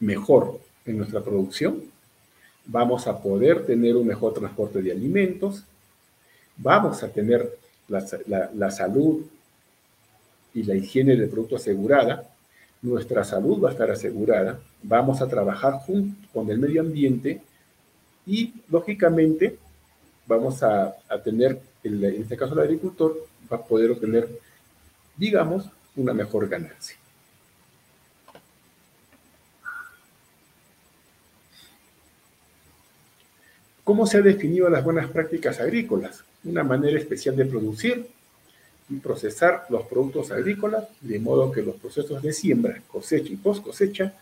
mejor en nuestra producción? vamos a poder tener un mejor transporte de alimentos, vamos a tener la, salud y la higiene del producto asegurada, nuestra salud va a estar asegurada, vamos a trabajar junto con el medio ambiente y, lógicamente, vamos a, tener, en este caso el agricultor, va a poder obtener, digamos, una mejor ganancia. ¿Cómo se han definido las buenas prácticas agrícolas? Una manera especial de producir procesar los productos agrícolas de modo que los procesos de siembra, cosecha y post cosecha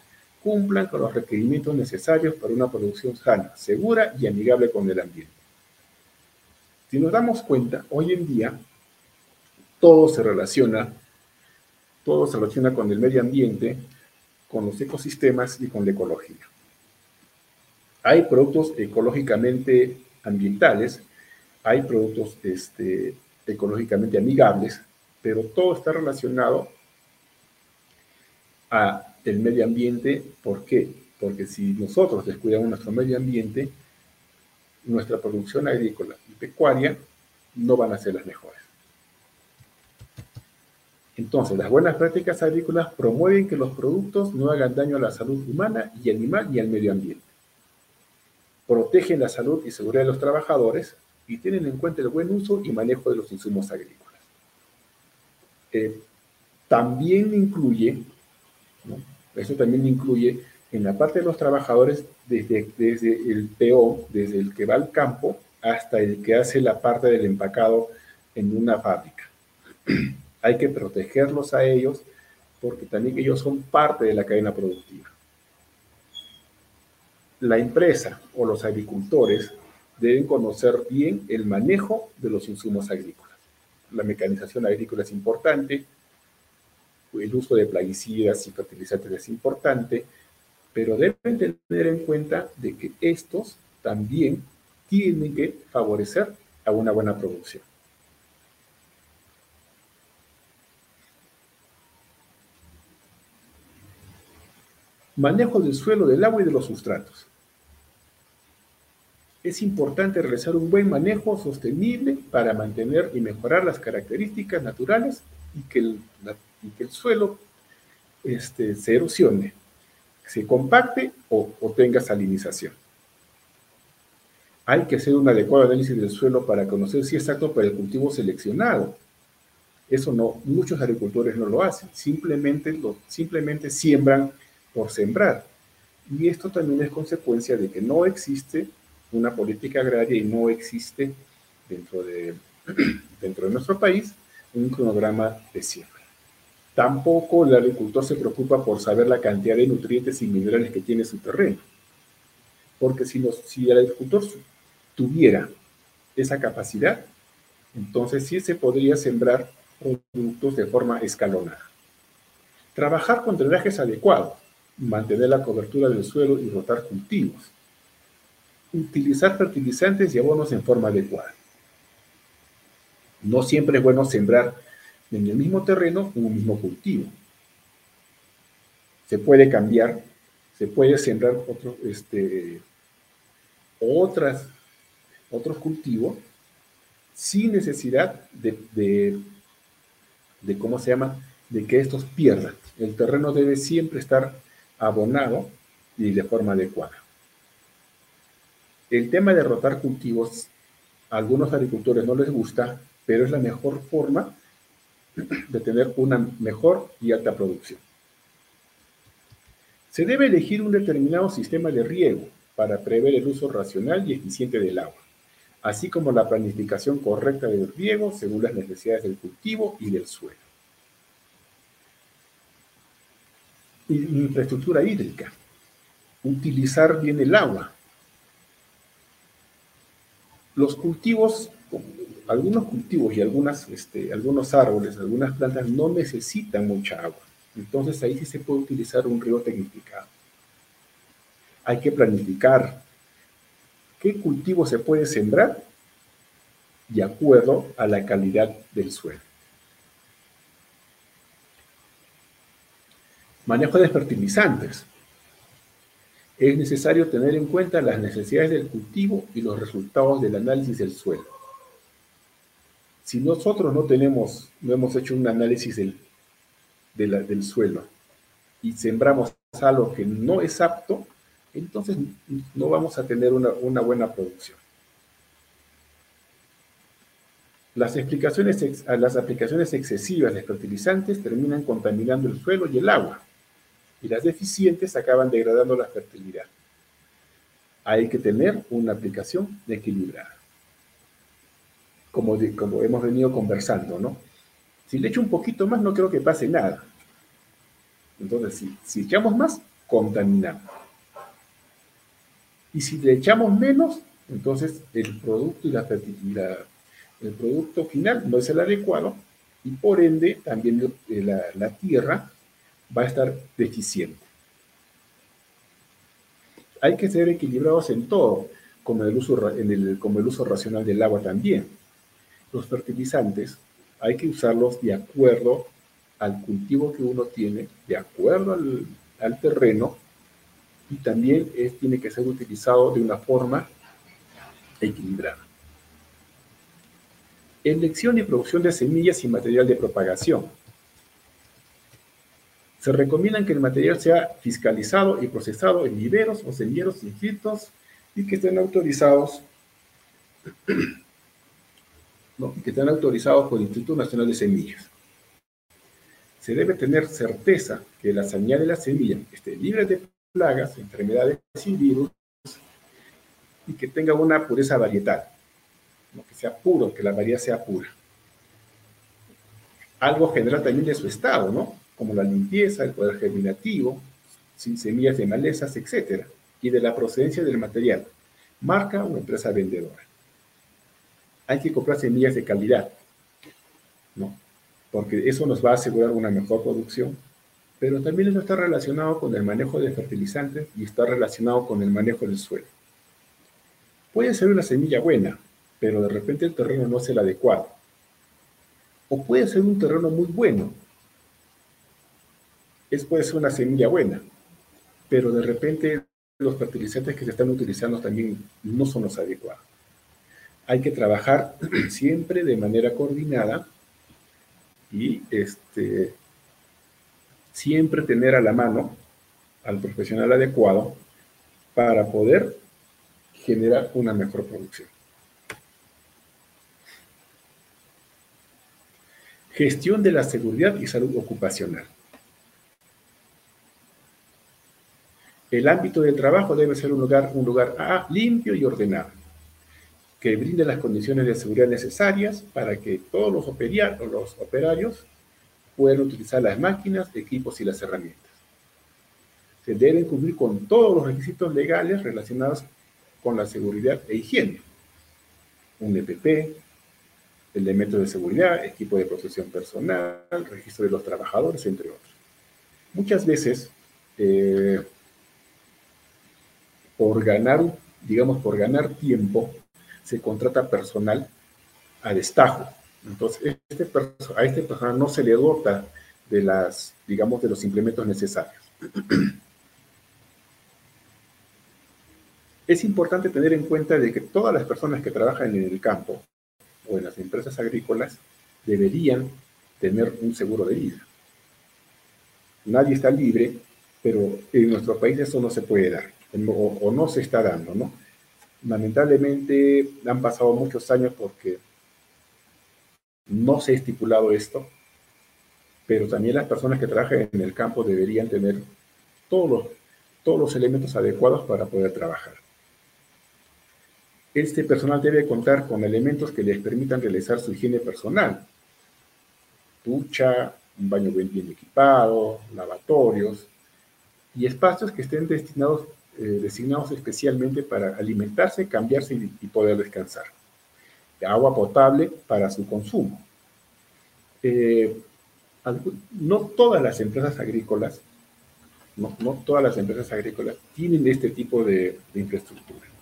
cumplan con los requerimientos necesarios para una producción sana, segura y amigable con el ambiente. Si nos damos cuenta, hoy en día todo se relaciona, todo se relaciona con el medio ambiente, con los ecosistemas y con la ecología. Hay productos ecológicamente ambientales, hay productos este, ecológicamente amigables, pero todo está relacionado a el medio ambiente. ¿Por qué? Porque si nosotros descuidamos nuestro medio ambiente, nuestra producción agrícola y pecuaria no van a ser las mejores. Entonces, las buenas prácticas agrícolas promueven que los productos no hagan daño a la salud humana y animal y al medio ambiente protegen la salud y seguridad de los trabajadores y tienen en cuenta el buen uso y manejo de los insumos agrícolas. Eh, también incluye, eso también incluye en la parte de los trabajadores desde, desde el PO, desde el que va al campo hasta el que hace la parte del empacado en una fábrica. Hay que protegerlos a ellos porque también ellos son parte de la cadena productiva la empresa o los agricultores deben conocer bien el manejo de los insumos agrícolas. La mecanización agrícola es importante, el uso de plaguicidas y fertilizantes es importante, pero deben tener en cuenta de que estos también tienen que favorecer a una buena producción. Manejo del suelo, del agua y de los sustratos es importante realizar un buen manejo sostenible para mantener y mejorar las características naturales y que el, que el suelo este, se erosione, se compacte o, o tenga salinización. Hay que hacer un adecuado análisis del suelo para conocer si es apto para el cultivo seleccionado. Eso no, muchos agricultores no lo hacen, simplemente, lo, simplemente siembran por sembrar. Y esto también es consecuencia de que no existe una política agraria y no existe dentro de, dentro de nuestro país un cronograma de siembra. Tampoco el agricultor se preocupa por saber la cantidad de nutrientes y minerales que tiene su terreno. Porque si, si el agricultor tuviera esa capacidad, entonces sí se podría sembrar productos de forma escalonada. Trabajar con drenajes adecuados, mantener la cobertura del suelo y rotar cultivos utilizar fertilizantes y abonos en forma adecuada. No siempre es bueno sembrar en el mismo terreno un mismo cultivo. Se puede cambiar, se puede sembrar otro, este, otras, otros cultivos sin necesidad de, de, ¿cómo se llama?, de que estos pierdan. El terreno debe siempre estar abonado y de forma adecuada. El tema de rotar cultivos, a algunos agricultores no les gusta, pero es la mejor forma de tener una mejor y alta producción. Se debe elegir un determinado sistema de riego para prever el uso racional y eficiente del agua, así como la planificación correcta del riego según las necesidades del cultivo y del suelo. Infraestructura hídrica. Utilizar bien el agua, los cultivos, algunos cultivos y algunas, este, algunos árboles, algunas plantas no necesitan mucha agua. Entonces ahí sí se puede utilizar un río tecnificado. Hay que planificar qué cultivo se puede sembrar de acuerdo a la calidad del suelo. Manejo de fertilizantes. Es necesario tener en cuenta las necesidades del cultivo y los resultados del análisis del suelo. Si nosotros no tenemos, no hemos hecho un análisis del, del suelo y sembramos algo que no es apto, entonces no vamos a tener una, buena producción. Las, explicaciones, las aplicaciones excesivas de fertilizantes terminan contaminando el suelo y el agua, y las deficientes acaban degradando la fertilidad. Hay que tener una aplicación equilibrada. Como, como hemos venido conversando, ¿no? Si le echo un poquito más, no creo que pase nada. Entonces, si, si echamos más, contaminamos. Y si le echamos menos, entonces el producto y la fertilidad el producto final no es el adecuado y por ende también la, tierra va a estar deficiente. Hay que ser equilibrados en todo, como el, uso, en el, como el uso racional del agua también. Los fertilizantes hay que usarlos de acuerdo al cultivo que uno tiene, de acuerdo al, al terreno, y también es, tiene que ser utilizado de una forma equilibrada. Elección y producción de semillas y material de propagación. Se recomienda que el material sea fiscalizado y procesado en viveros o semilleros inscritos y que estén autorizados que estén autorizados por el Instituto Nacional de Semillas. Se debe tener certeza que la señal de la semilla esté libre de plagas, enfermedades y virus y que tenga una pureza varietal que sea puro, que la variedad sea pura. Algo general también de su estado, ¿no? Como la limpieza, el poder germinativo, sin semillas de malezas, etc. Y de la procedencia del material, marca o empresa vendedora. Hay que comprar semillas de calidad, ¿no? Porque eso nos va a asegurar una mejor producción, pero también eso está relacionado con el manejo de fertilizantes y está relacionado con el manejo del suelo. Puede ser una semilla buena, pero de repente el terreno no es el adecuado. O puede ser un terreno muy bueno. Es puede ser una semilla buena, pero de repente los fertilizantes que se están utilizando también no son los adecuados. Hay que trabajar siempre de manera coordinada y este, siempre tener a la mano al profesional adecuado para poder generar una mejor producción. Gestión de la seguridad y salud ocupacional. El ámbito de trabajo debe ser un lugar, un lugar A, limpio y ordenado, que brinde las condiciones de seguridad necesarias para que todos los, los operarios puedan utilizar las máquinas, equipos y las herramientas. Se deben cumplir con todos los requisitos legales relacionados con la seguridad e higiene. Un EPP, elementos de seguridad, equipo de protección personal, registro de los trabajadores, entre otros. Muchas veces, eh, por ganar, digamos, por ganar tiempo, se contrata personal a destajo. Entonces, este a este personal no se le dota de las, digamos, de los implementos necesarios. Es importante tener en cuenta de que todas las personas que trabajan en el campo o en las empresas agrícolas deberían tener un seguro de vida. Nadie está libre, pero en nuestro país eso no se puede dar, o, no se está dando, ¿no? Lamentablemente han pasado muchos años porque no se ha estipulado esto, pero también las personas que trabajan en el campo deberían tener todos todos los elementos adecuados para poder trabajar. Este personal debe contar con elementos que les permitan realizar su higiene personal. Ducha, un baño bien equipado, lavatorios y espacios que estén destinados, eh, designados especialmente para alimentarse, cambiarse y, poder descansar. Agua potable para su consumo. Eh, no todas las empresas agrícolas, no, todas las empresas agrícolas tienen este tipo de infraestructura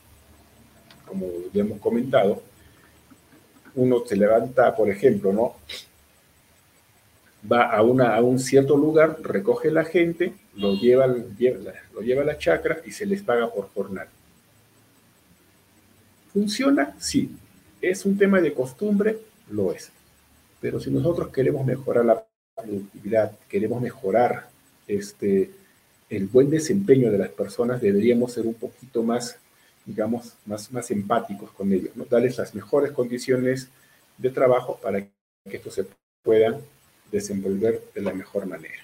como ya hemos comentado, uno se levanta, por ejemplo, ¿no? Va a, una, a un cierto lugar, recoge la gente, lo lleva, lo lleva a la chacra y se les paga por jornal. ¿Funciona? Sí. ¿Es un tema de costumbre? Lo es. Pero si nosotros queremos mejorar la productividad, queremos mejorar este, el buen desempeño de las personas, deberíamos ser un poquito más, digamos, más, más empáticos con ellos, ¿no? darles las mejores condiciones de trabajo para que esto se puedan desenvolver de la mejor manera.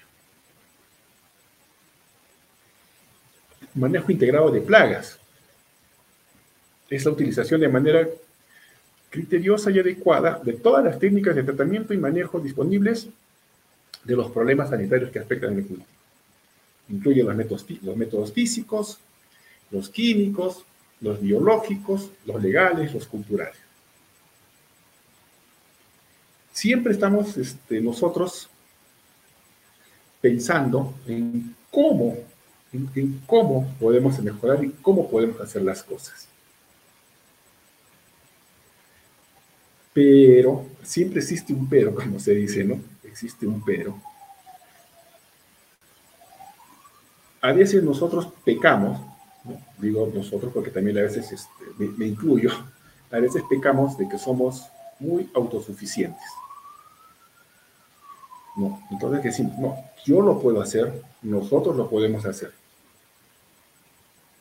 Manejo integrado de plagas. Es la utilización de manera criteriosa y adecuada de todas las técnicas de tratamiento y manejo disponibles de los problemas sanitarios que afectan el cultivo. Incluye los métodos, los métodos físicos, los químicos, los biológicos, los legales, los culturales siempre estamos este, nosotros pensando en cómo, en, cómo podemos mejorar y cómo podemos hacer las cosas. Pero siempre existe un pero, como se dice, ¿no? Existe un pero. A veces nosotros pecamos, digo nosotros porque también a veces este, me incluyo, a veces pecamos de que somos muy autosuficientes. No, entonces decimos, no, yo lo puedo hacer, nosotros lo podemos hacer.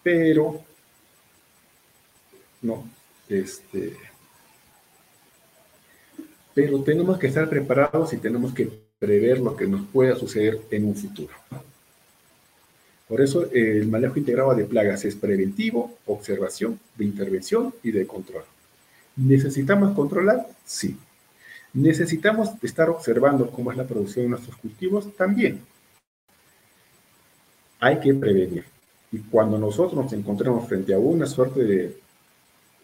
Pero, no, este, pero tenemos que estar preparados y tenemos que prever lo que nos pueda suceder en un futuro. Por eso el manejo integrado de plagas es preventivo, observación, de intervención y de control. ¿Necesitamos controlar? Sí. ¿Necesitamos estar observando cómo es la producción de nuestros cultivos? También. Hay que prevenir. Y cuando nosotros nos encontramos frente a una suerte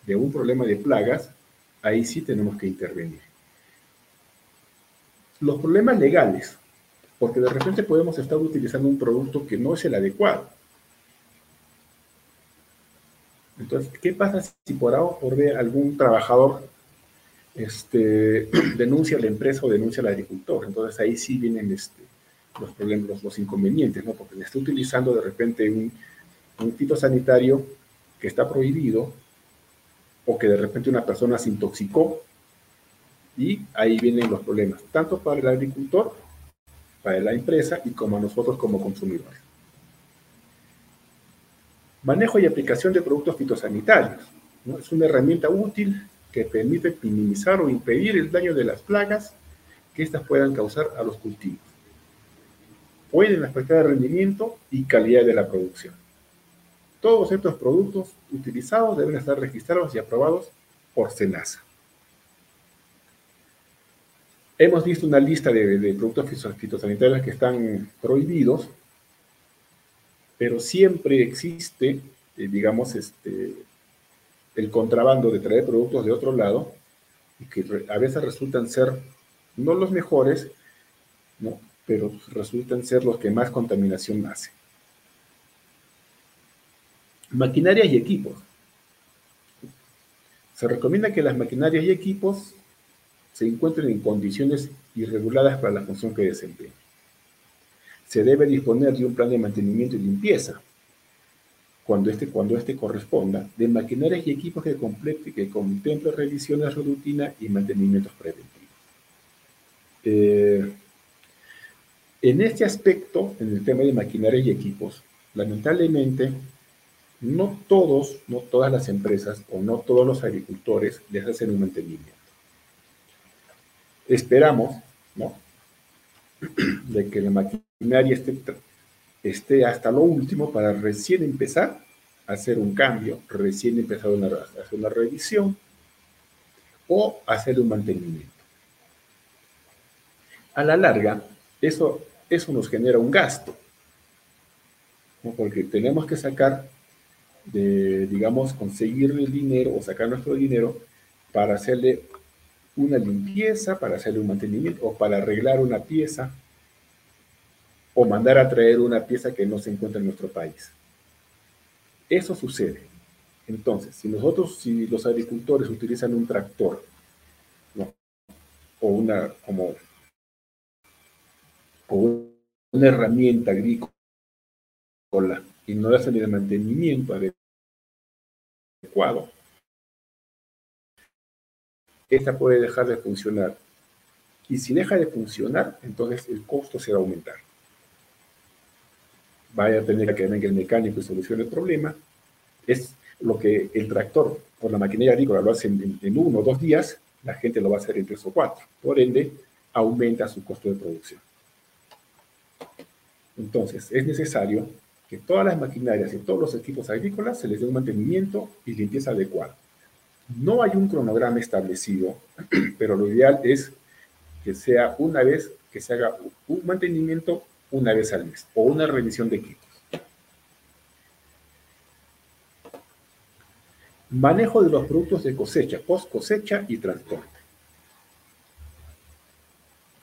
de, un problema de plagas, ahí sí tenemos que intervenir. Los problemas legales, porque de repente podemos estar utilizando un producto que no es el adecuado. Entonces, ¿qué pasa si por A o por algún trabajador este, denuncia a la empresa o denuncia al agricultor. Entonces ahí sí vienen este, los problemas, los, inconvenientes, ¿no? Porque le está utilizando de repente un, un fitosanitario que está prohibido o que de repente una persona se intoxicó y ahí vienen los problemas, tanto para el agricultor, para la empresa y como a nosotros como consumidores. Manejo y aplicación de productos fitosanitarios. ¿no? Es una herramienta útil que permite minimizar o impedir el daño de las plagas que éstas puedan causar a los cultivos. Pueden afectar el rendimiento y calidad de la producción. Todos estos productos utilizados deben estar registrados y aprobados por SENASA. Hemos visto una lista de, productos fitosanitarios que están prohibidos, pero siempre existe, eh, digamos, este, el contrabando de traer productos de otro lado y que a veces resultan ser no los mejores, ¿no? pero resultan ser los que más contaminación hacen. Maquinarias y equipos. Se recomienda que las maquinarias y equipos se encuentren en condiciones irreguladas para la función que desempeñan. Se debe disponer de un plan de mantenimiento y limpieza, cuando este, cuando este corresponda, de maquinarias y equipos que, complete, que contemple revisiones de rutina y mantenimientos preventivos. Eh, en este aspecto, en el tema de maquinarias y equipos, lamentablemente, no todos, no todas las empresas o no todos los agricultores les hacen un mantenimiento. Esperamos, ¿no? De que la maquinaria esté esté hasta lo último para recién empezar a hacer un cambio, recién empezar a hacer una revisión o hacer un mantenimiento. A la larga, eso, eso nos genera un gasto, porque tenemos que sacar, digamos, conseguir el dinero o sacar nuestro dinero para hacerle una limpieza, para hacerle un mantenimiento o para arreglar una pieza o mandar a traer una pieza que no se encuentra en nuestro país. Eso sucede. Entonces, si nosotros, si los agricultores utilizan un tractor, o una, como o una herramienta agrícola y no hacen el mantenimiento adecuado, esta puede dejar de funcionar. Y si deja de funcionar, entonces el costo se va a aumentar. Vaya a tener que venga el mecánico y solucione el problema. Es lo que el tractor o la maquinaria agrícola lo hace en, en uno o dos días, la gente lo va a hacer en tres o cuatro. Por ende, aumenta su costo de producción. Entonces, es necesario que todas las maquinarias y todos los equipos agrícolas se les dé un mantenimiento y limpieza adecuado. No hay un cronograma establecido, pero lo ideal es que sea una vez, que se haga un mantenimiento una vez al mes o una revisión de equipos. Manejo de los productos de cosecha, post cosecha y transporte.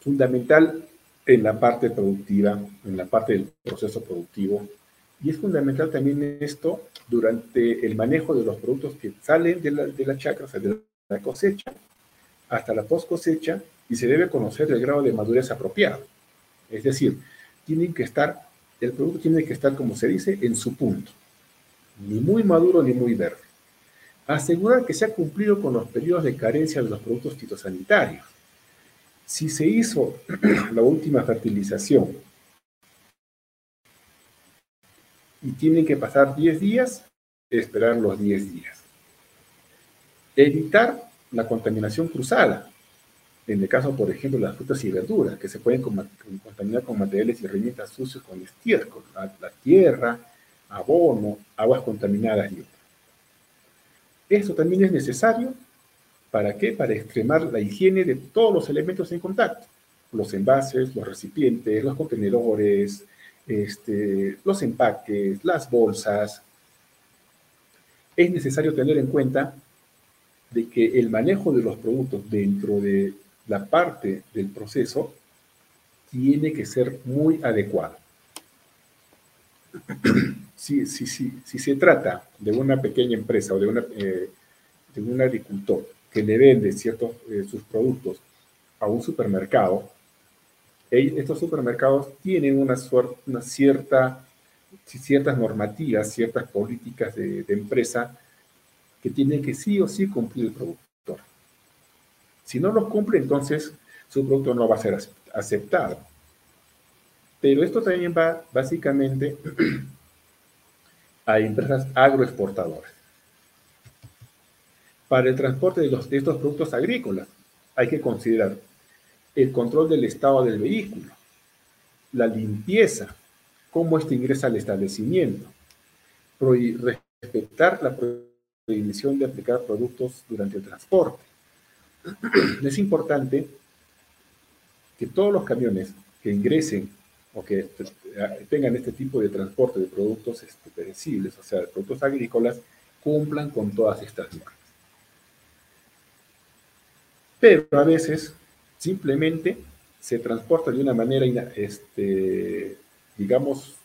Fundamental en la parte productiva, en la parte del proceso productivo. Y es fundamental también esto durante el manejo de los productos que salen de la, de la chacra, o sea, de la cosecha, hasta la post cosecha, y se debe conocer el grado de madurez apropiado. Es decir, tienen que estar, el producto tiene que estar, como se dice, en su punto. Ni muy maduro ni muy verde. Asegurar que se ha cumplido con los periodos de carencia de los productos fitosanitarios si se hizo la última fertilización y tienen que pasar 10 días, esperar los 10 días. Evitar la contaminación cruzada. En el caso, por ejemplo, las frutas y verduras, que se pueden contaminar con materiales y herramientas sucios con estiércol, la, la tierra, abono, aguas contaminadas y otras. Esto también es necesario ¿Para qué? Para extremar la higiene de todos los elementos en contacto. Los envases, los recipientes, los contenedores, este, los empaques, las bolsas. Es necesario tener en cuenta de que el manejo de los productos dentro de la parte del proceso tiene que ser muy adecuado. Si, si, si se trata de una pequeña empresa o de, una, eh, de un agricultor que le vende ciertos eh, sus productos a un supermercado, estos supermercados tienen una, una cierta, ciertas normativas, ciertas políticas de, de, empresa que tienen que sí o sí cumplir el productor. Si no los cumple, entonces su producto no va a ser aceptado. Pero esto también va básicamente a empresas agroexportadoras. Para el transporte de, estos productos agrícolas hay que considerar el control del estado del vehículo, la limpieza, cómo éste ingresa al establecimiento, respetar la prohibición de aplicar productos durante el transporte. Es importante que todos los camiones que ingresen o que tengan este tipo de transporte de productos este, perecibles, o sea, de productos agrícolas, cumplan con todas estas normas pero a veces simplemente se transporta de una manera, este, digamos,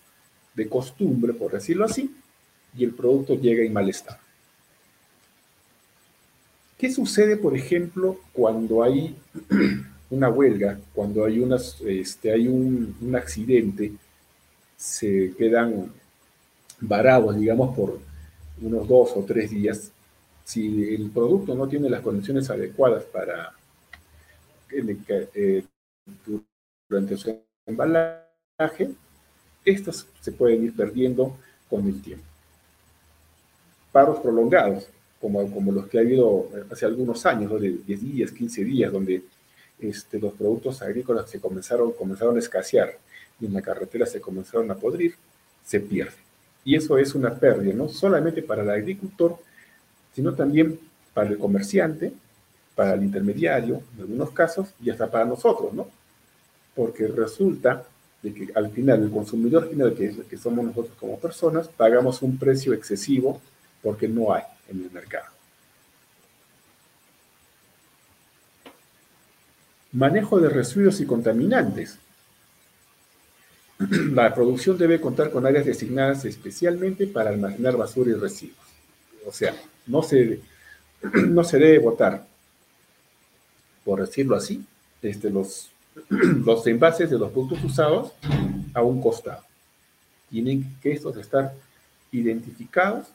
de costumbre, por decirlo así, y el producto llega en mal estado. ¿Qué sucede, por ejemplo, cuando hay una huelga, cuando hay, unas, este, hay un, accidente, se quedan varados, digamos, por unos dos o tres días si el producto no tiene las condiciones adecuadas para eh, durante su embalaje, estos se pueden ir perdiendo con el tiempo. Paros prolongados, como, como los que ha habido hace algunos años, de 10 días, 15 días, donde este, los productos agrícolas se comenzaron, comenzaron a escasear y en la carretera se comenzaron a podrir, se pierde. Y eso es una pérdida, no solamente para el agricultor, sino también para el comerciante, para el intermediario, en algunos casos, y hasta para nosotros, ¿no? Porque resulta de que al final el consumidor final, que, es, que somos nosotros como personas, pagamos un precio excesivo porque no hay en el mercado. Manejo de residuos y contaminantes. La producción debe contar con áreas designadas especialmente para almacenar basura y residuos. O sea, no se, no se debe votar, por decirlo así, los, los envases de los productos usados a un costado. Tienen que estos estar identificados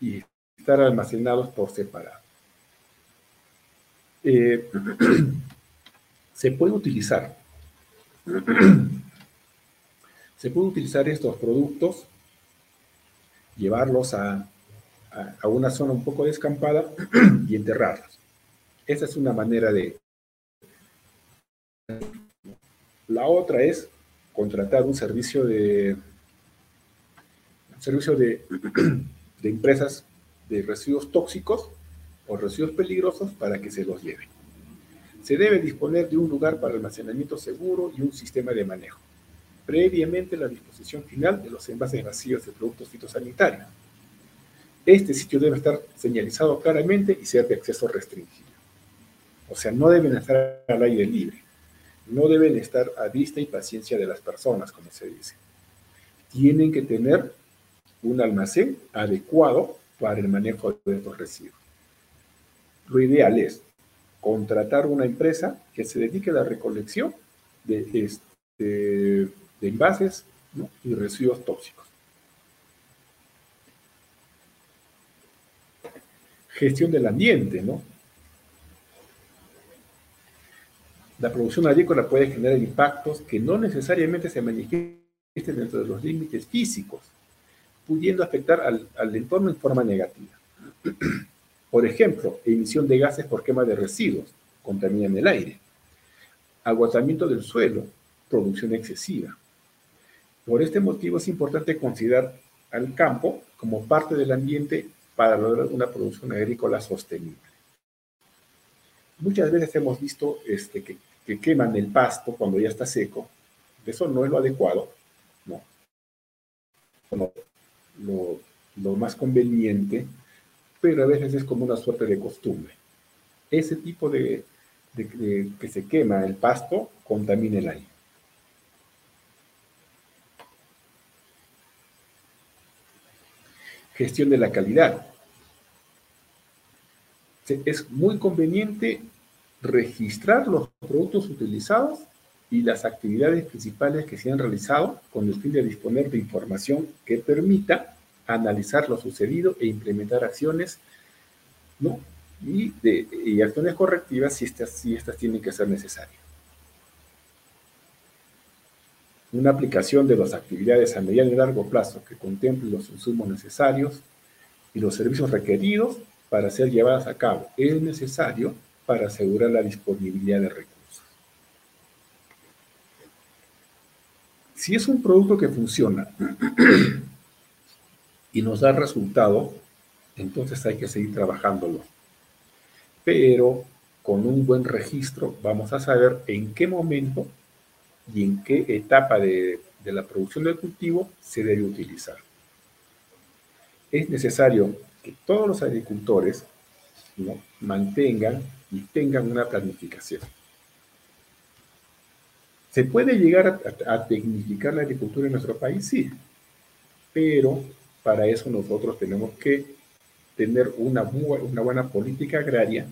y estar almacenados por separado. Eh, se puede utilizar se puede utilizar estos productos, llevarlos a, a una zona un poco descampada y enterrarlos. Esa es una manera de... La otra es contratar un servicio de... Un servicio de, de empresas de residuos tóxicos o residuos peligrosos para que se los lleven. Se debe disponer de un lugar para almacenamiento seguro y un sistema de manejo, previamente la disposición final de los envases vacíos de productos fitosanitarios. Este sitio debe estar señalizado claramente y ser de acceso restringido. O sea, no deben estar al aire libre, no deben estar a vista y paciencia de las personas, como se dice. Tienen que tener un almacén adecuado para el manejo de estos residuos. Lo ideal es contratar una empresa que se dedique a la recolección de, este, de envases y residuos tóxicos. Gestión del ambiente, ¿no? La producción agrícola puede generar impactos que no necesariamente se manifiesten dentro de los límites físicos, pudiendo afectar al, entorno en forma negativa. Por ejemplo, emisión de gases por quema de residuos, contaminan el aire. Agotamiento del suelo, producción excesiva. Por este motivo es importante considerar al campo como parte del ambiente para lograr una producción agrícola sostenible. Muchas veces hemos visto este, que, queman el pasto cuando ya está seco. Eso no es lo adecuado, no. Lo, más conveniente pero a veces es como una suerte de costumbre. Ese tipo de, que se quema el pasto contamina el aire. Gestión de la calidad. Es muy conveniente registrar los productos utilizados y las actividades principales que se han realizado con el fin de disponer de información que permita analizar lo sucedido e implementar acciones, ¿no? Y, de, acciones correctivas si estas, si estas tienen que ser necesarias. Una aplicación de las actividades a mediano y largo plazo que contemple los insumos necesarios y los servicios requeridos para ser llevadas a cabo es necesario para asegurar la disponibilidad de recursos. Si es un producto que funciona y nos da resultado, entonces hay que seguir trabajándolo. Pero con un buen registro vamos a saber en qué momento y en qué etapa de, la producción del cultivo se debe utilizar. Es necesario que todos los agricultores mantengan y tengan una planificación. ¿Se puede llegar a, tecnificar la agricultura en nuestro país? Sí, pero para eso nosotros tenemos que tener una, una buena política agraria,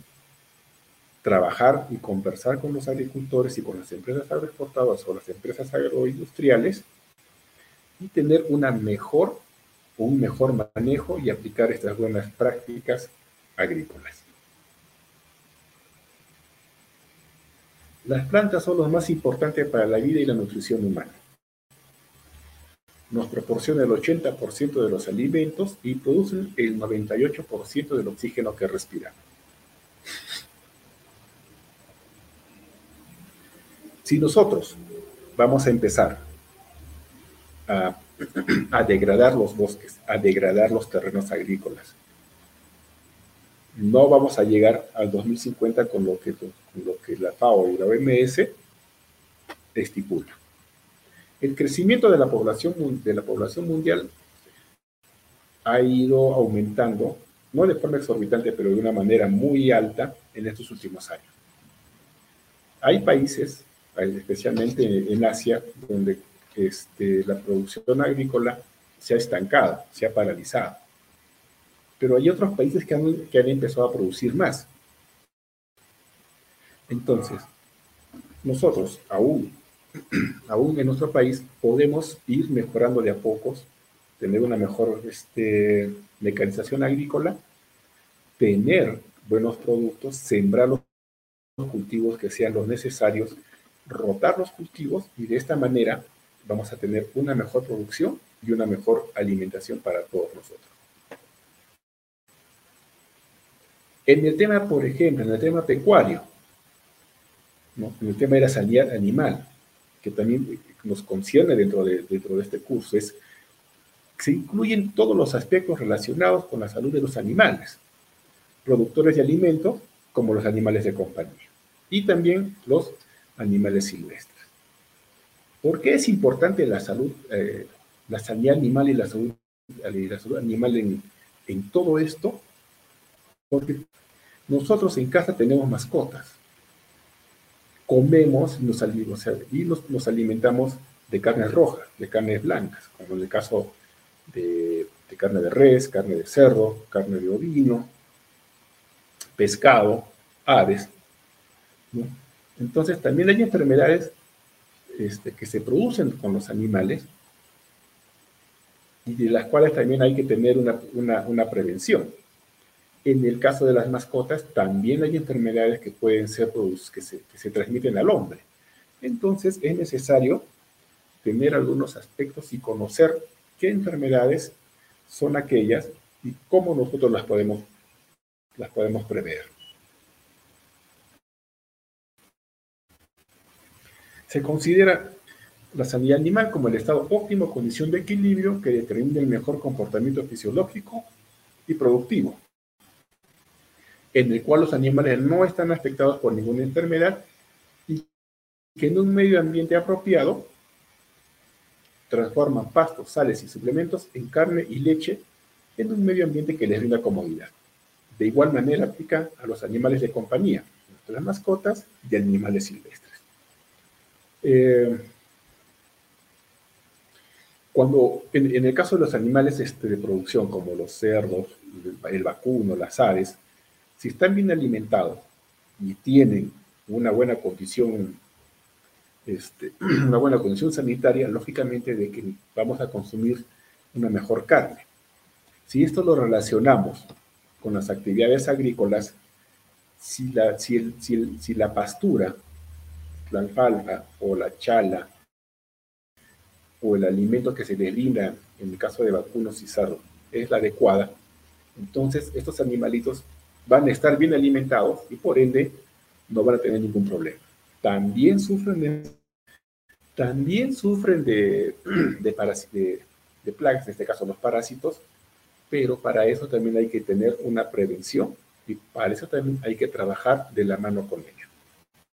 trabajar y conversar con los agricultores y con las empresas agroexportadoras o las empresas agroindustriales y tener una mejor, un mejor manejo y aplicar estas buenas prácticas agrícolas. Las plantas son lo más importantes para la vida y la nutrición humana nos proporciona el 80% de los alimentos y producen el 98% del oxígeno que respiramos. Si nosotros vamos a empezar a, degradar los bosques, a degradar los terrenos agrícolas, no vamos a llegar al 2050 con lo que, lo que la FAO y la OMS estipula. El crecimiento de la población, de la población mundial ha ido aumentando, no de forma exorbitante, pero de una manera muy alta en estos últimos años. Hay países, especialmente en Asia, donde este, la producción agrícola se ha estancado, se ha paralizado. Pero hay otros países que han, empezado a producir más. Entonces, nosotros aún, aún en nuestro país podemos ir mejorando de a pocos, tener una mejor este, mecanización agrícola, tener buenos productos, sembrar los cultivos que sean los necesarios, rotar los cultivos y de esta manera vamos a tener una mejor producción y una mejor alimentación para todos nosotros. En el tema, por ejemplo, en el tema pecuario, en el tema de la sanidad animal, que también nos concierne dentro de, dentro de este curso, es se incluyen todos los aspectos relacionados con la salud de los animales, productores de alimentos como los animales de compañía y también los animales silvestres. ¿Por qué es importante la salud, eh, la sanidad animal y la salud, la salud animal en, en todo esto? Porque nosotros en casa tenemos mascotas comemos y nos, alimentamos de carnes rojas, de carnes blancas, como en el caso de, carne de res, carne de cerdo, carne de ovino, pescado, aves. Entonces también hay enfermedades este, que se producen con los animales y de las cuales también hay que tener una prevención. En el caso de las mascotas, también hay enfermedades que pueden ser que se, que se transmiten al hombre. Entonces, es necesario tener algunos aspectos y conocer qué enfermedades son aquellas y cómo nosotros las podemos, las podemos prever. Se considera la sanidad animal como el estado óptimo, condición de equilibrio que determina el mejor comportamiento fisiológico y productivo en el cual los animales no están afectados por ninguna enfermedad y que en un medio ambiente apropiado transforman pastos, sales y suplementos en carne y leche en un medio ambiente que les brinda comodidad. De igual manera aplica a los animales de compañía, nuestras mascotas y animales silvestres. Eh, cuando, en, el caso de los animales este, de producción, como los cerdos, el vacuno, las aves, si están bien alimentados y tienen una buena condición, este, una buena condición sanitaria, lógicamente de que vamos a consumir una mejor carne. Si esto lo relacionamos con las actividades agrícolas, si la, si, si la pastura, la alfalfa o la chala o el alimento que se les brinda, en el caso de vacunos y es la adecuada, entonces estos animalitos van a estar bien alimentados y por ende no van a tener ningún problema. También sufren de, también sufren de, de, de, plagas, en este caso los parásitos, pero para eso también hay que tener una prevención y para eso también hay que trabajar de la mano con ellos.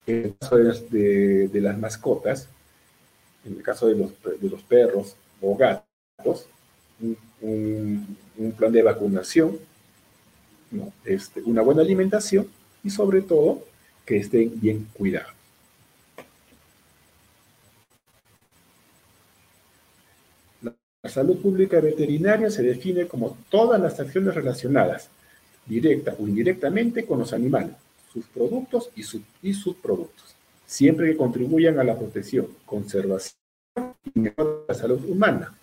En el caso de, las mascotas, en el caso de los, de los perros o gatos, un plan de vacunación este, una buena alimentación y sobre todo que estén bien cuidados. La salud pública veterinaria se define como todas las acciones relacionadas, directa o indirectamente, con los animales, sus productos y, y subproductos, siempre que contribuyan a la protección, conservación y mejora de la salud humana,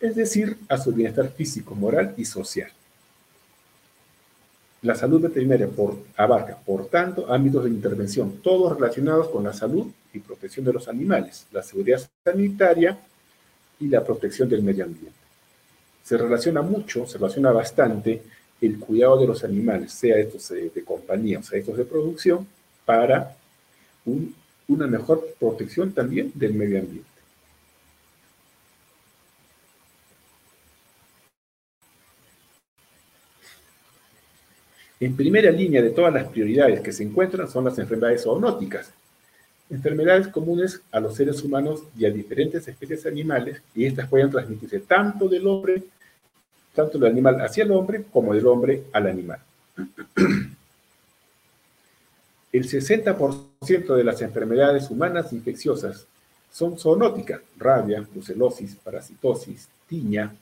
es decir, a su bienestar físico, moral y social. La salud veterinaria abarca, por tanto, ámbitos de intervención, todos relacionados con la salud y protección de los animales, la seguridad sanitaria y la protección del medio ambiente. Se relaciona mucho, se relaciona bastante el cuidado de los animales, sea estos de, compañía o sea estos de producción, para una mejor protección también del medio ambiente. En primera línea de todas las prioridades que se encuentran son las enfermedades zoonóticas, enfermedades comunes a los seres humanos y a diferentes especies animales, y estas pueden transmitirse tanto del hombre, tanto del animal hacia el hombre, como del hombre al animal. El 60% de las enfermedades humanas infecciosas son zoonóticas, rabia, brucelosis, parasitosis, tiña,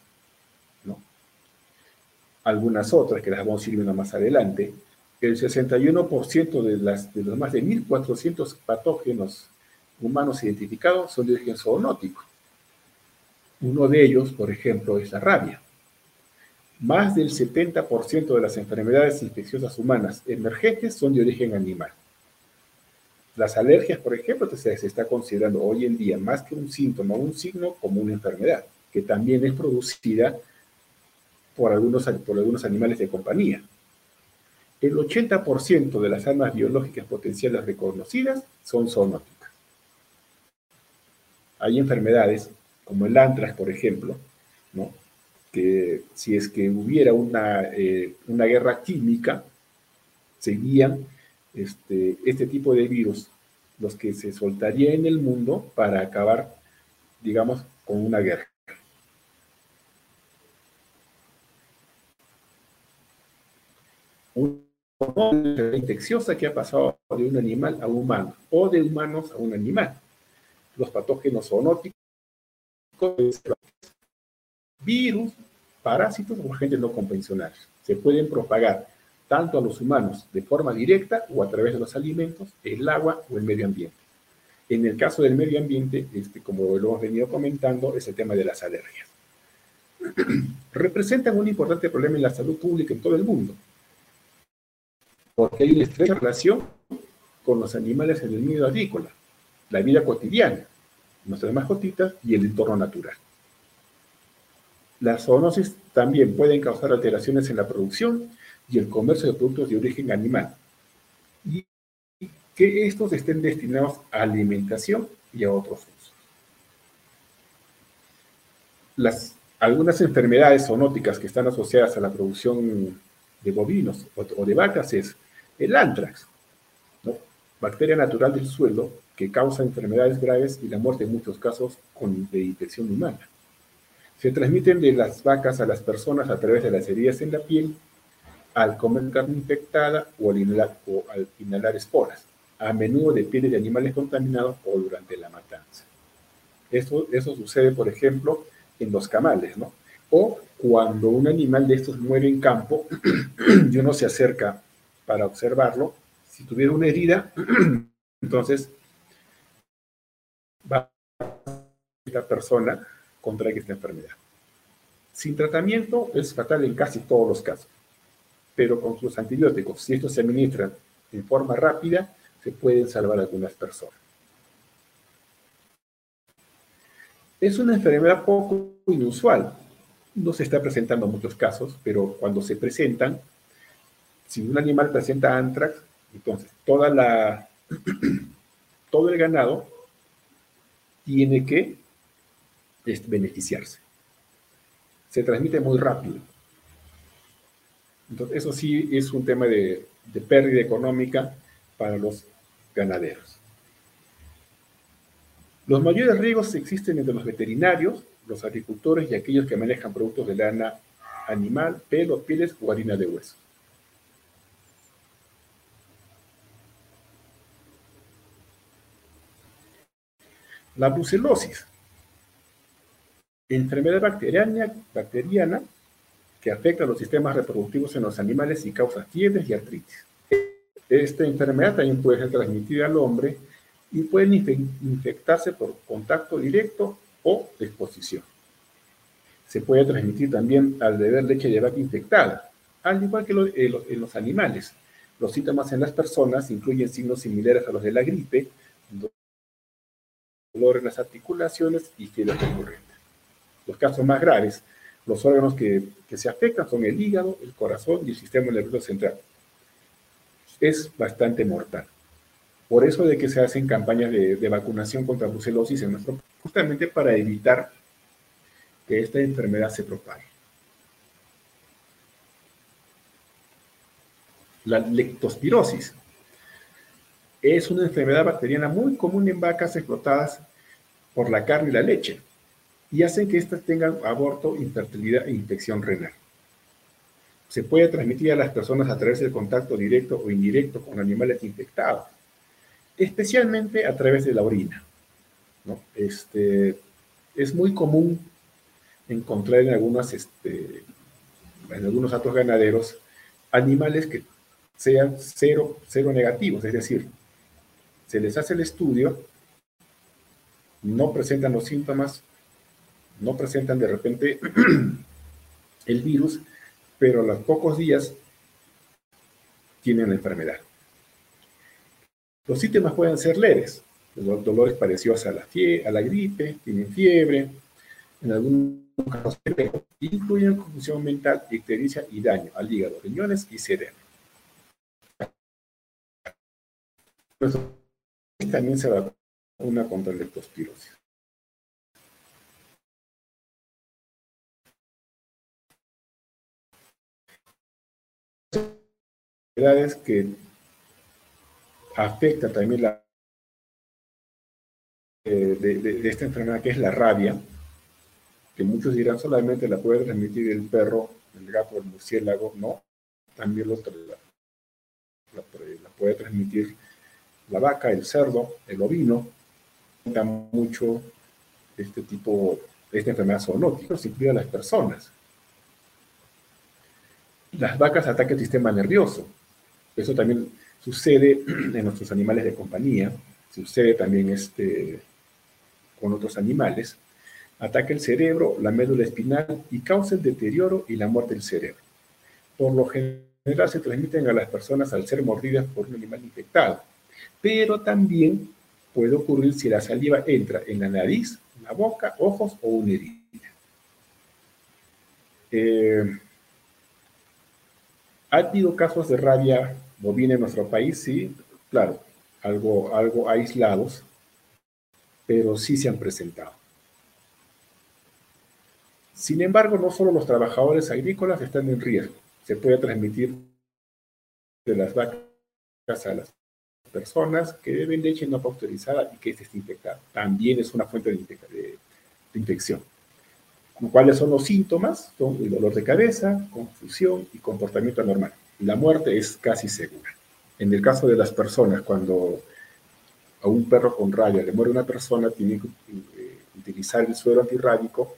algunas otras que las vamos a ir viendo más adelante, el 61% de, las, de los más de 1.400 patógenos humanos identificados son de origen zoonótico. Uno de ellos, por ejemplo, es la rabia. Más del 70% de las enfermedades infecciosas humanas emergentes son de origen animal. Las alergias, por ejemplo, se, está considerando hoy en día más que un síntoma, un signo como una enfermedad, que también es producida por algunos, por algunos animales de compañía. El 80% de las armas biológicas potenciales reconocidas son zoonóticas. Hay enfermedades como el antras, por ejemplo, ¿no? que si es que hubiera una, eh, una guerra química, serían este, este tipo de virus los que se soltaría en el mundo para acabar, digamos, con una guerra. Una infecciosa que ha pasado de un animal a un humano o de humanos a un animal. Los patógenos zoonóticos, virus, parásitos o agentes no convencionales. Se pueden propagar tanto a los humanos de forma directa o a través de los alimentos, el agua o el medio ambiente. En el caso del medio ambiente, este, como lo hemos venido comentando, es el tema de las alergias. Representan un importante problema en la salud pública en todo el mundo, porque hay una estrecha relación con los animales en el medio agrícola, la vida cotidiana, nuestras mascotitas y el entorno natural. Las zoonosis también pueden causar alteraciones en la producción y el comercio de productos de origen animal, y que estos estén destinados a alimentación y a otros usos. Las, algunas enfermedades zoonóticas que están asociadas a la producción de bovinos o, de vacas es el antrax, bacteria natural del suelo que causa enfermedades graves y la muerte en muchos casos con, de infección humana. Se transmiten de las vacas a las personas a través de las heridas en la piel al comer carne infectada o al inhalar, esporas, a menudo de pieles de animales contaminados o durante la matanza. Eso, eso sucede, por ejemplo, en los camales. O cuando un animal de estos muere en campo y uno se acerca para observarlo, si tuviera una herida, entonces va esta persona contrae esta enfermedad. Sin tratamiento es fatal en casi todos los casos pero con sus antibióticos, si estos se administran en forma rápida, se pueden salvar algunas personas. Es una enfermedad poco inusual. No se está presentando en muchos casos, pero cuando se presentan, si un animal presenta antrax, entonces toda la, todo el ganado tiene que este, beneficiarse. Se transmite muy rápido. Entonces, eso sí es un tema de, pérdida económica para los ganaderos. Los mayores riesgos existen entre los veterinarios, los agricultores y aquellos que manejan productos de lana animal, pelo, pieles o harina de hueso. La brucelosis, enfermedad bacteriana, que afecta a los sistemas reproductivos en los animales y causa fiebres y artritis. Esta enfermedad también puede ser transmitida al hombre y puede infectarse por contacto directo o exposición. Se puede transmitir también al beber leche de vaca infectada, al igual que en los animales. Los síntomas en las personas incluyen signos similares a los de la gripe, dolor en las articulaciones y fiebre recurrente. Los casos más graves los órganos que, se afectan son el hígado, el corazón y el sistema nervioso central. Es bastante mortal. Por eso de que se hacen campañas de, vacunación contra brucelosis en nuestro justamente para evitar que esta enfermedad se propague. La lectospirosis es una enfermedad bacteriana muy común en vacas explotadas por la carne y la leche y hacen que éstas tengan aborto, infertilidad e infección renal. Se puede transmitir a las personas a través del contacto directo o indirecto con animales infectados, especialmente a través de la orina. Este, es muy común encontrar en, algunas, este, en algunos datos ganaderos animales que sean cero, cero negativos, es decir, se les hace el estudio no presentan los síntomas, no presentan de repente el virus, pero a los pocos días tienen la enfermedad. Los síntomas pueden ser leves, los dolores parecidos a la, a la gripe, tienen fiebre, en algunos casos incluyen confusión mental, ictericia y daño al hígado, riñones y cerebro. También se da una contra leptospirosis. que afecta también la eh, de, esta enfermedad que es la rabia, que muchos dirán solamente la puede transmitir el perro, el gato, el murciélago, no, también lo, la, puede transmitir la vaca, el cerdo, el ovino, mucho este tipo, esta enfermedad zoonótica, incluye a las personas. Las vacas atacan el sistema nervioso, eso también sucede en nuestros animales de compañía, sucede también este, con otros animales. Ataca el cerebro, la médula espinal y causa el deterioro y la muerte del cerebro. Por lo general se transmiten a las personas al ser mordidas por un animal infectado, pero también puede ocurrir si la saliva entra en la nariz, la boca, ojos o una herida. Eh, ¿Ha habido casos de rabia bovina en nuestro país? Sí, claro, algo, algo aislados, pero sí se han presentado. Sin embargo, no solo los trabajadores agrícolas están en riesgo, se puede transmitir de las vacas a las personas que beben leche no pasteurizada y que esté infectada. También es una fuente de, infección. ¿Cuáles son los síntomas? Son el dolor de cabeza, confusión y comportamiento anormal. La muerte es casi segura. En el caso de las personas, cuando a un perro con rabia le muere una persona, tiene que eh, utilizar el suero antirrábico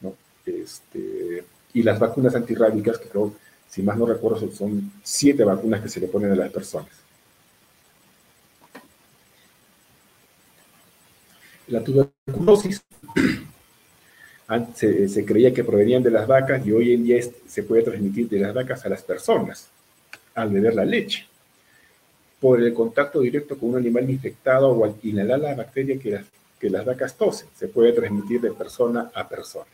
¿no? este, y las vacunas antirrábicas, que creo, si más no recuerdo, son siete vacunas que se le ponen a las personas. La tuberculosis se, creía que provenían de las vacas y hoy en día se puede transmitir de las vacas a las personas al beber la leche, por el contacto directo con un animal infectado o al inhalar la bacteria que las, que las vacas tosen. Se puede transmitir de persona a persona.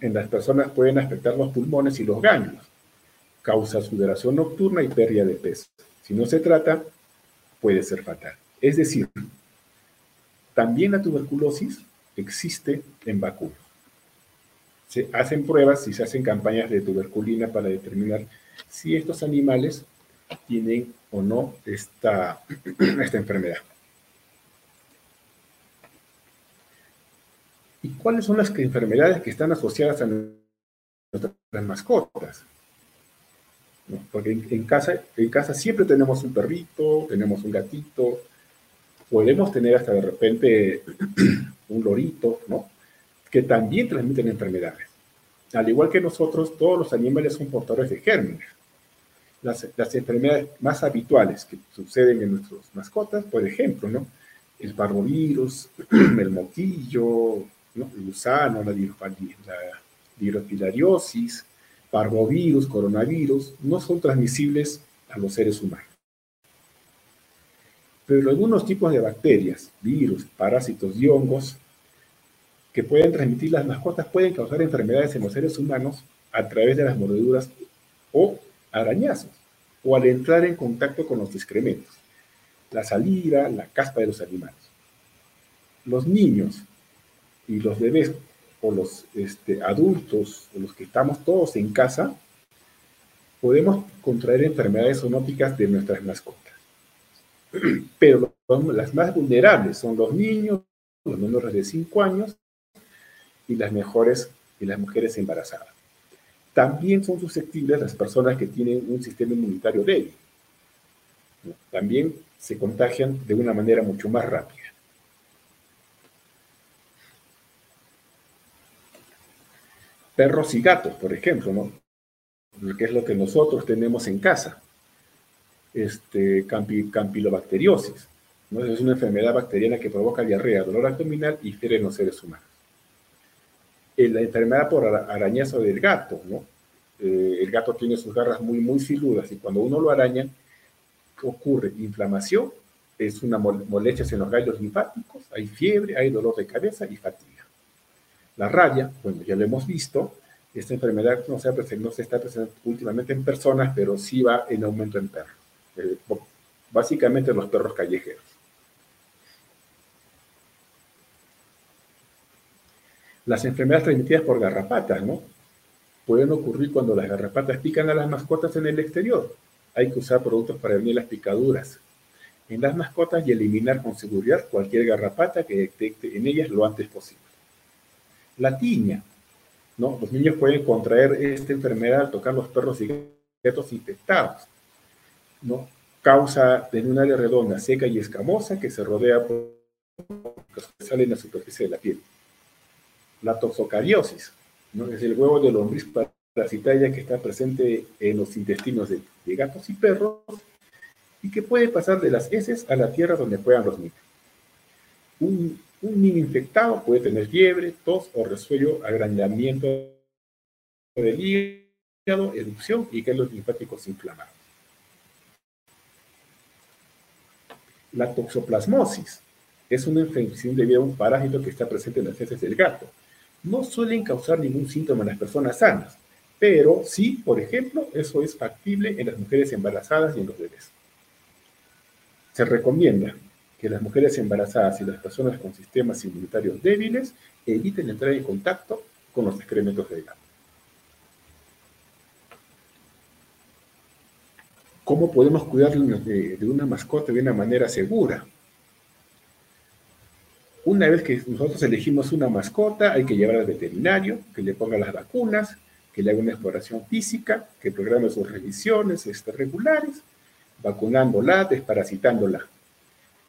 En las personas pueden afectar los pulmones y los ganglios. Causa sudoración nocturna y pérdida de peso. Si no se trata, puede ser fatal. Es decir, también la tuberculosis existe en vacunas. Se hacen pruebas y se hacen campañas de tuberculina para determinar si estos animales tienen o no esta, esta enfermedad. ¿Y cuáles son las enfermedades que están asociadas a nuestras mascotas? Porque en, casa, en casa siempre tenemos un perrito, tenemos un gatito, podemos tener hasta de repente un lorito, ¿no? Que también transmiten enfermedades. Al igual que nosotros, todos los animales son portadores de gérmenes. Las, enfermedades más habituales que suceden en nuestras mascotas, por ejemplo, ¿no? El parvovirus, el moquillo, ¿no? el gusano, la, la parvovirus, coronavirus, no son transmisibles a los seres humanos. Pero algunos tipos de bacterias, virus, parásitos y hongos que pueden transmitir las mascotas pueden causar enfermedades en los seres humanos a través de las mordeduras o arañazos, o al entrar en contacto con los excrementos, la saliva, la caspa de los animales. Los niños y los bebés o los este, adultos o los que estamos todos en casa, podemos contraer enfermedades zoonóticas de nuestras mascotas. Pero las más vulnerables son los niños, los menores de 5 años y las mejores y las mujeres embarazadas. También son susceptibles las personas que tienen un sistema inmunitario débil. También se contagian de una manera mucho más rápida. Perros y gatos, por ejemplo, ¿no? que es lo que nosotros tenemos en casa. Este, campilobacteriosis. ¿no? Es una enfermedad bacteriana que provoca diarrea, dolor abdominal y fiebre en los seres humanos. Eh, la enfermedad por arañazo del gato, ¿no? Eh, el gato tiene sus garras muy, muy y cuando uno lo araña, ocurre inflamación, es una molestia en los gallos linfáticos, hay fiebre, hay dolor de cabeza y fatiga. La rabia, bueno, ya lo hemos visto, esta enfermedad no se, no se está presentando últimamente en personas, pero sí va en aumento en perros. Eh, básicamente en los perros callejeros. Las enfermedades transmitidas por garrapatas, ¿no? Pueden ocurrir cuando las garrapatas pican a las mascotas en el exterior. Hay que usar productos para prevenir las picaduras en las mascotas y eliminar con seguridad cualquier garrapata que detecte en ellas lo antes posible. La tiña, ¿no? Los niños pueden contraer esta enfermedad al tocar los perros y gatos infectados, ¿no? Causa en un área redonda, seca y escamosa que se rodea por que sale en la superficie de la piel. La toxocariosis. Es el huevo de lombriz parasitaria que está presente en los intestinos de, gatos y perros y que puede pasar de las heces a la tierra donde puedan los niños. Un, niño infectado puede tener fiebre, tos o resuello, agranamiento del hígado, erupción y los linfáticos inflamados. La toxoplasmosis es una infección debido a un parásito que está presente en las heces del gato. No suelen causar ningún síntoma en las personas sanas, pero sí, por ejemplo, eso es factible en las mujeres embarazadas y en los bebés. Se recomienda que las mujeres embarazadas y las personas con sistemas inmunitarios débiles eviten entrar en contacto con los excrementos de gato. ¿Cómo podemos cuidar de, una mascota de una manera segura? Una vez que nosotros elegimos una mascota, hay que llevarla al veterinario, que le ponga las vacunas, que le haga una exploración física, que programe sus revisiones regulares, vacunándola, desparasitándola.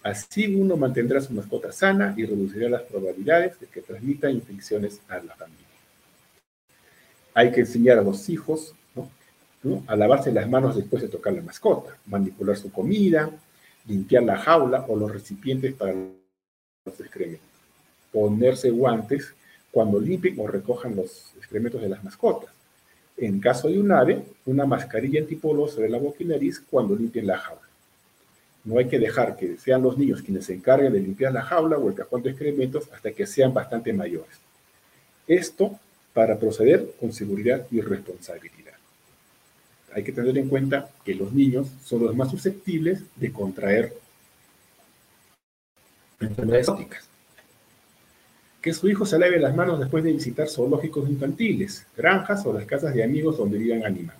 Así uno mantendrá su mascota sana y reducirá las probabilidades de que transmita infecciones a la familia. Hay que enseñar a los hijos a lavarse las manos después de tocar la mascota, manipular su comida, limpiar la jaula o los recipientes para los excrementos, ponerse guantes cuando limpien o recojan los excrementos de las mascotas. En caso de un ave, una mascarilla antipolo sobre la boca y nariz cuando limpien la jaula. No hay que dejar que sean los niños quienes se encarguen de limpiar la jaula o el cajón de excrementos hasta que sean bastante mayores. Esto para proceder con seguridad y responsabilidad. Hay que tener en cuenta que los niños son los más susceptibles de contraer enfermedades ópticas. Que su hijo se lave las manos después de visitar zoológicos infantiles, granjas o las casas de amigos donde vivan animales.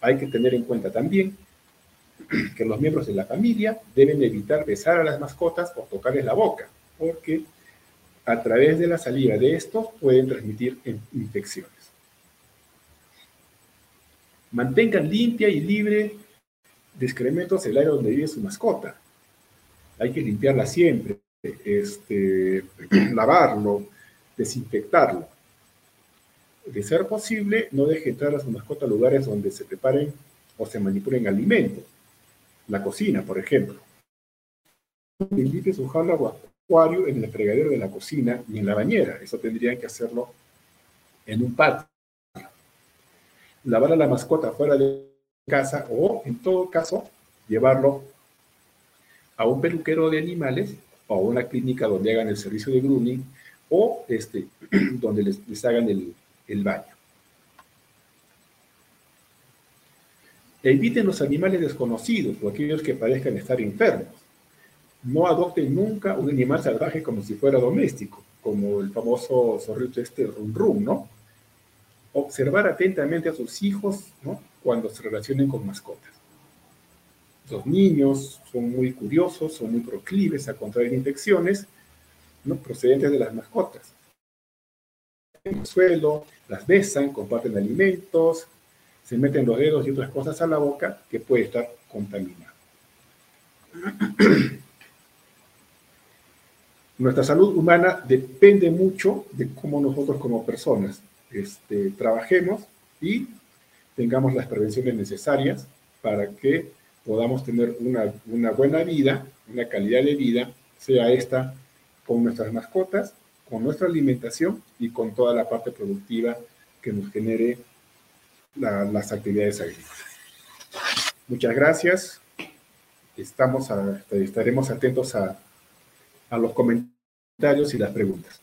Hay que tener en cuenta también que los miembros de la familia deben evitar besar a las mascotas o tocarles la boca, porque a través de la salida de estos pueden transmitir infecciones. Mantengan limpia y libre de excrementos el área donde vive su mascota. Hay que limpiarla siempre, este, lavarlo, desinfectarlo. De ser posible, no deje entrar a su mascota a lugares donde se preparen o se manipulen alimentos la cocina, por ejemplo. Limpie su jaula o acuario en el fregadero de la cocina y en la bañera. Eso tendrían que hacerlo en un patio. Lavar a la mascota fuera de casa o, en todo caso, llevarlo a un peluquero de animales o a una clínica donde hagan el servicio de grooming o este, donde les, hagan el baño. Eviten los animales desconocidos o aquellos que parezcan estar enfermos. No adopten nunca un animal salvaje como si fuera doméstico, como el famoso zorrito este rum rum, ¿no? Observar atentamente a sus hijos. Cuando se relacionen con mascotas. Los niños son muy curiosos, son muy proclives a contraer infecciones, ¿no? Procedentes de las mascotas. En el suelo, las besan, comparten alimentos, se meten los dedos y otras cosas a la boca que puede estar contaminado. Nuestra salud humana depende mucho de cómo nosotros como personas este, trabajemos y tengamos las prevenciones necesarias para que podamos tener una, buena vida, una calidad de vida, sea esta con nuestras mascotas, con nuestra alimentación y con toda la parte productiva que nos genere las actividades agrícolas. Muchas gracias. Estamos estaremos atentos a, a los comentarios y las preguntas.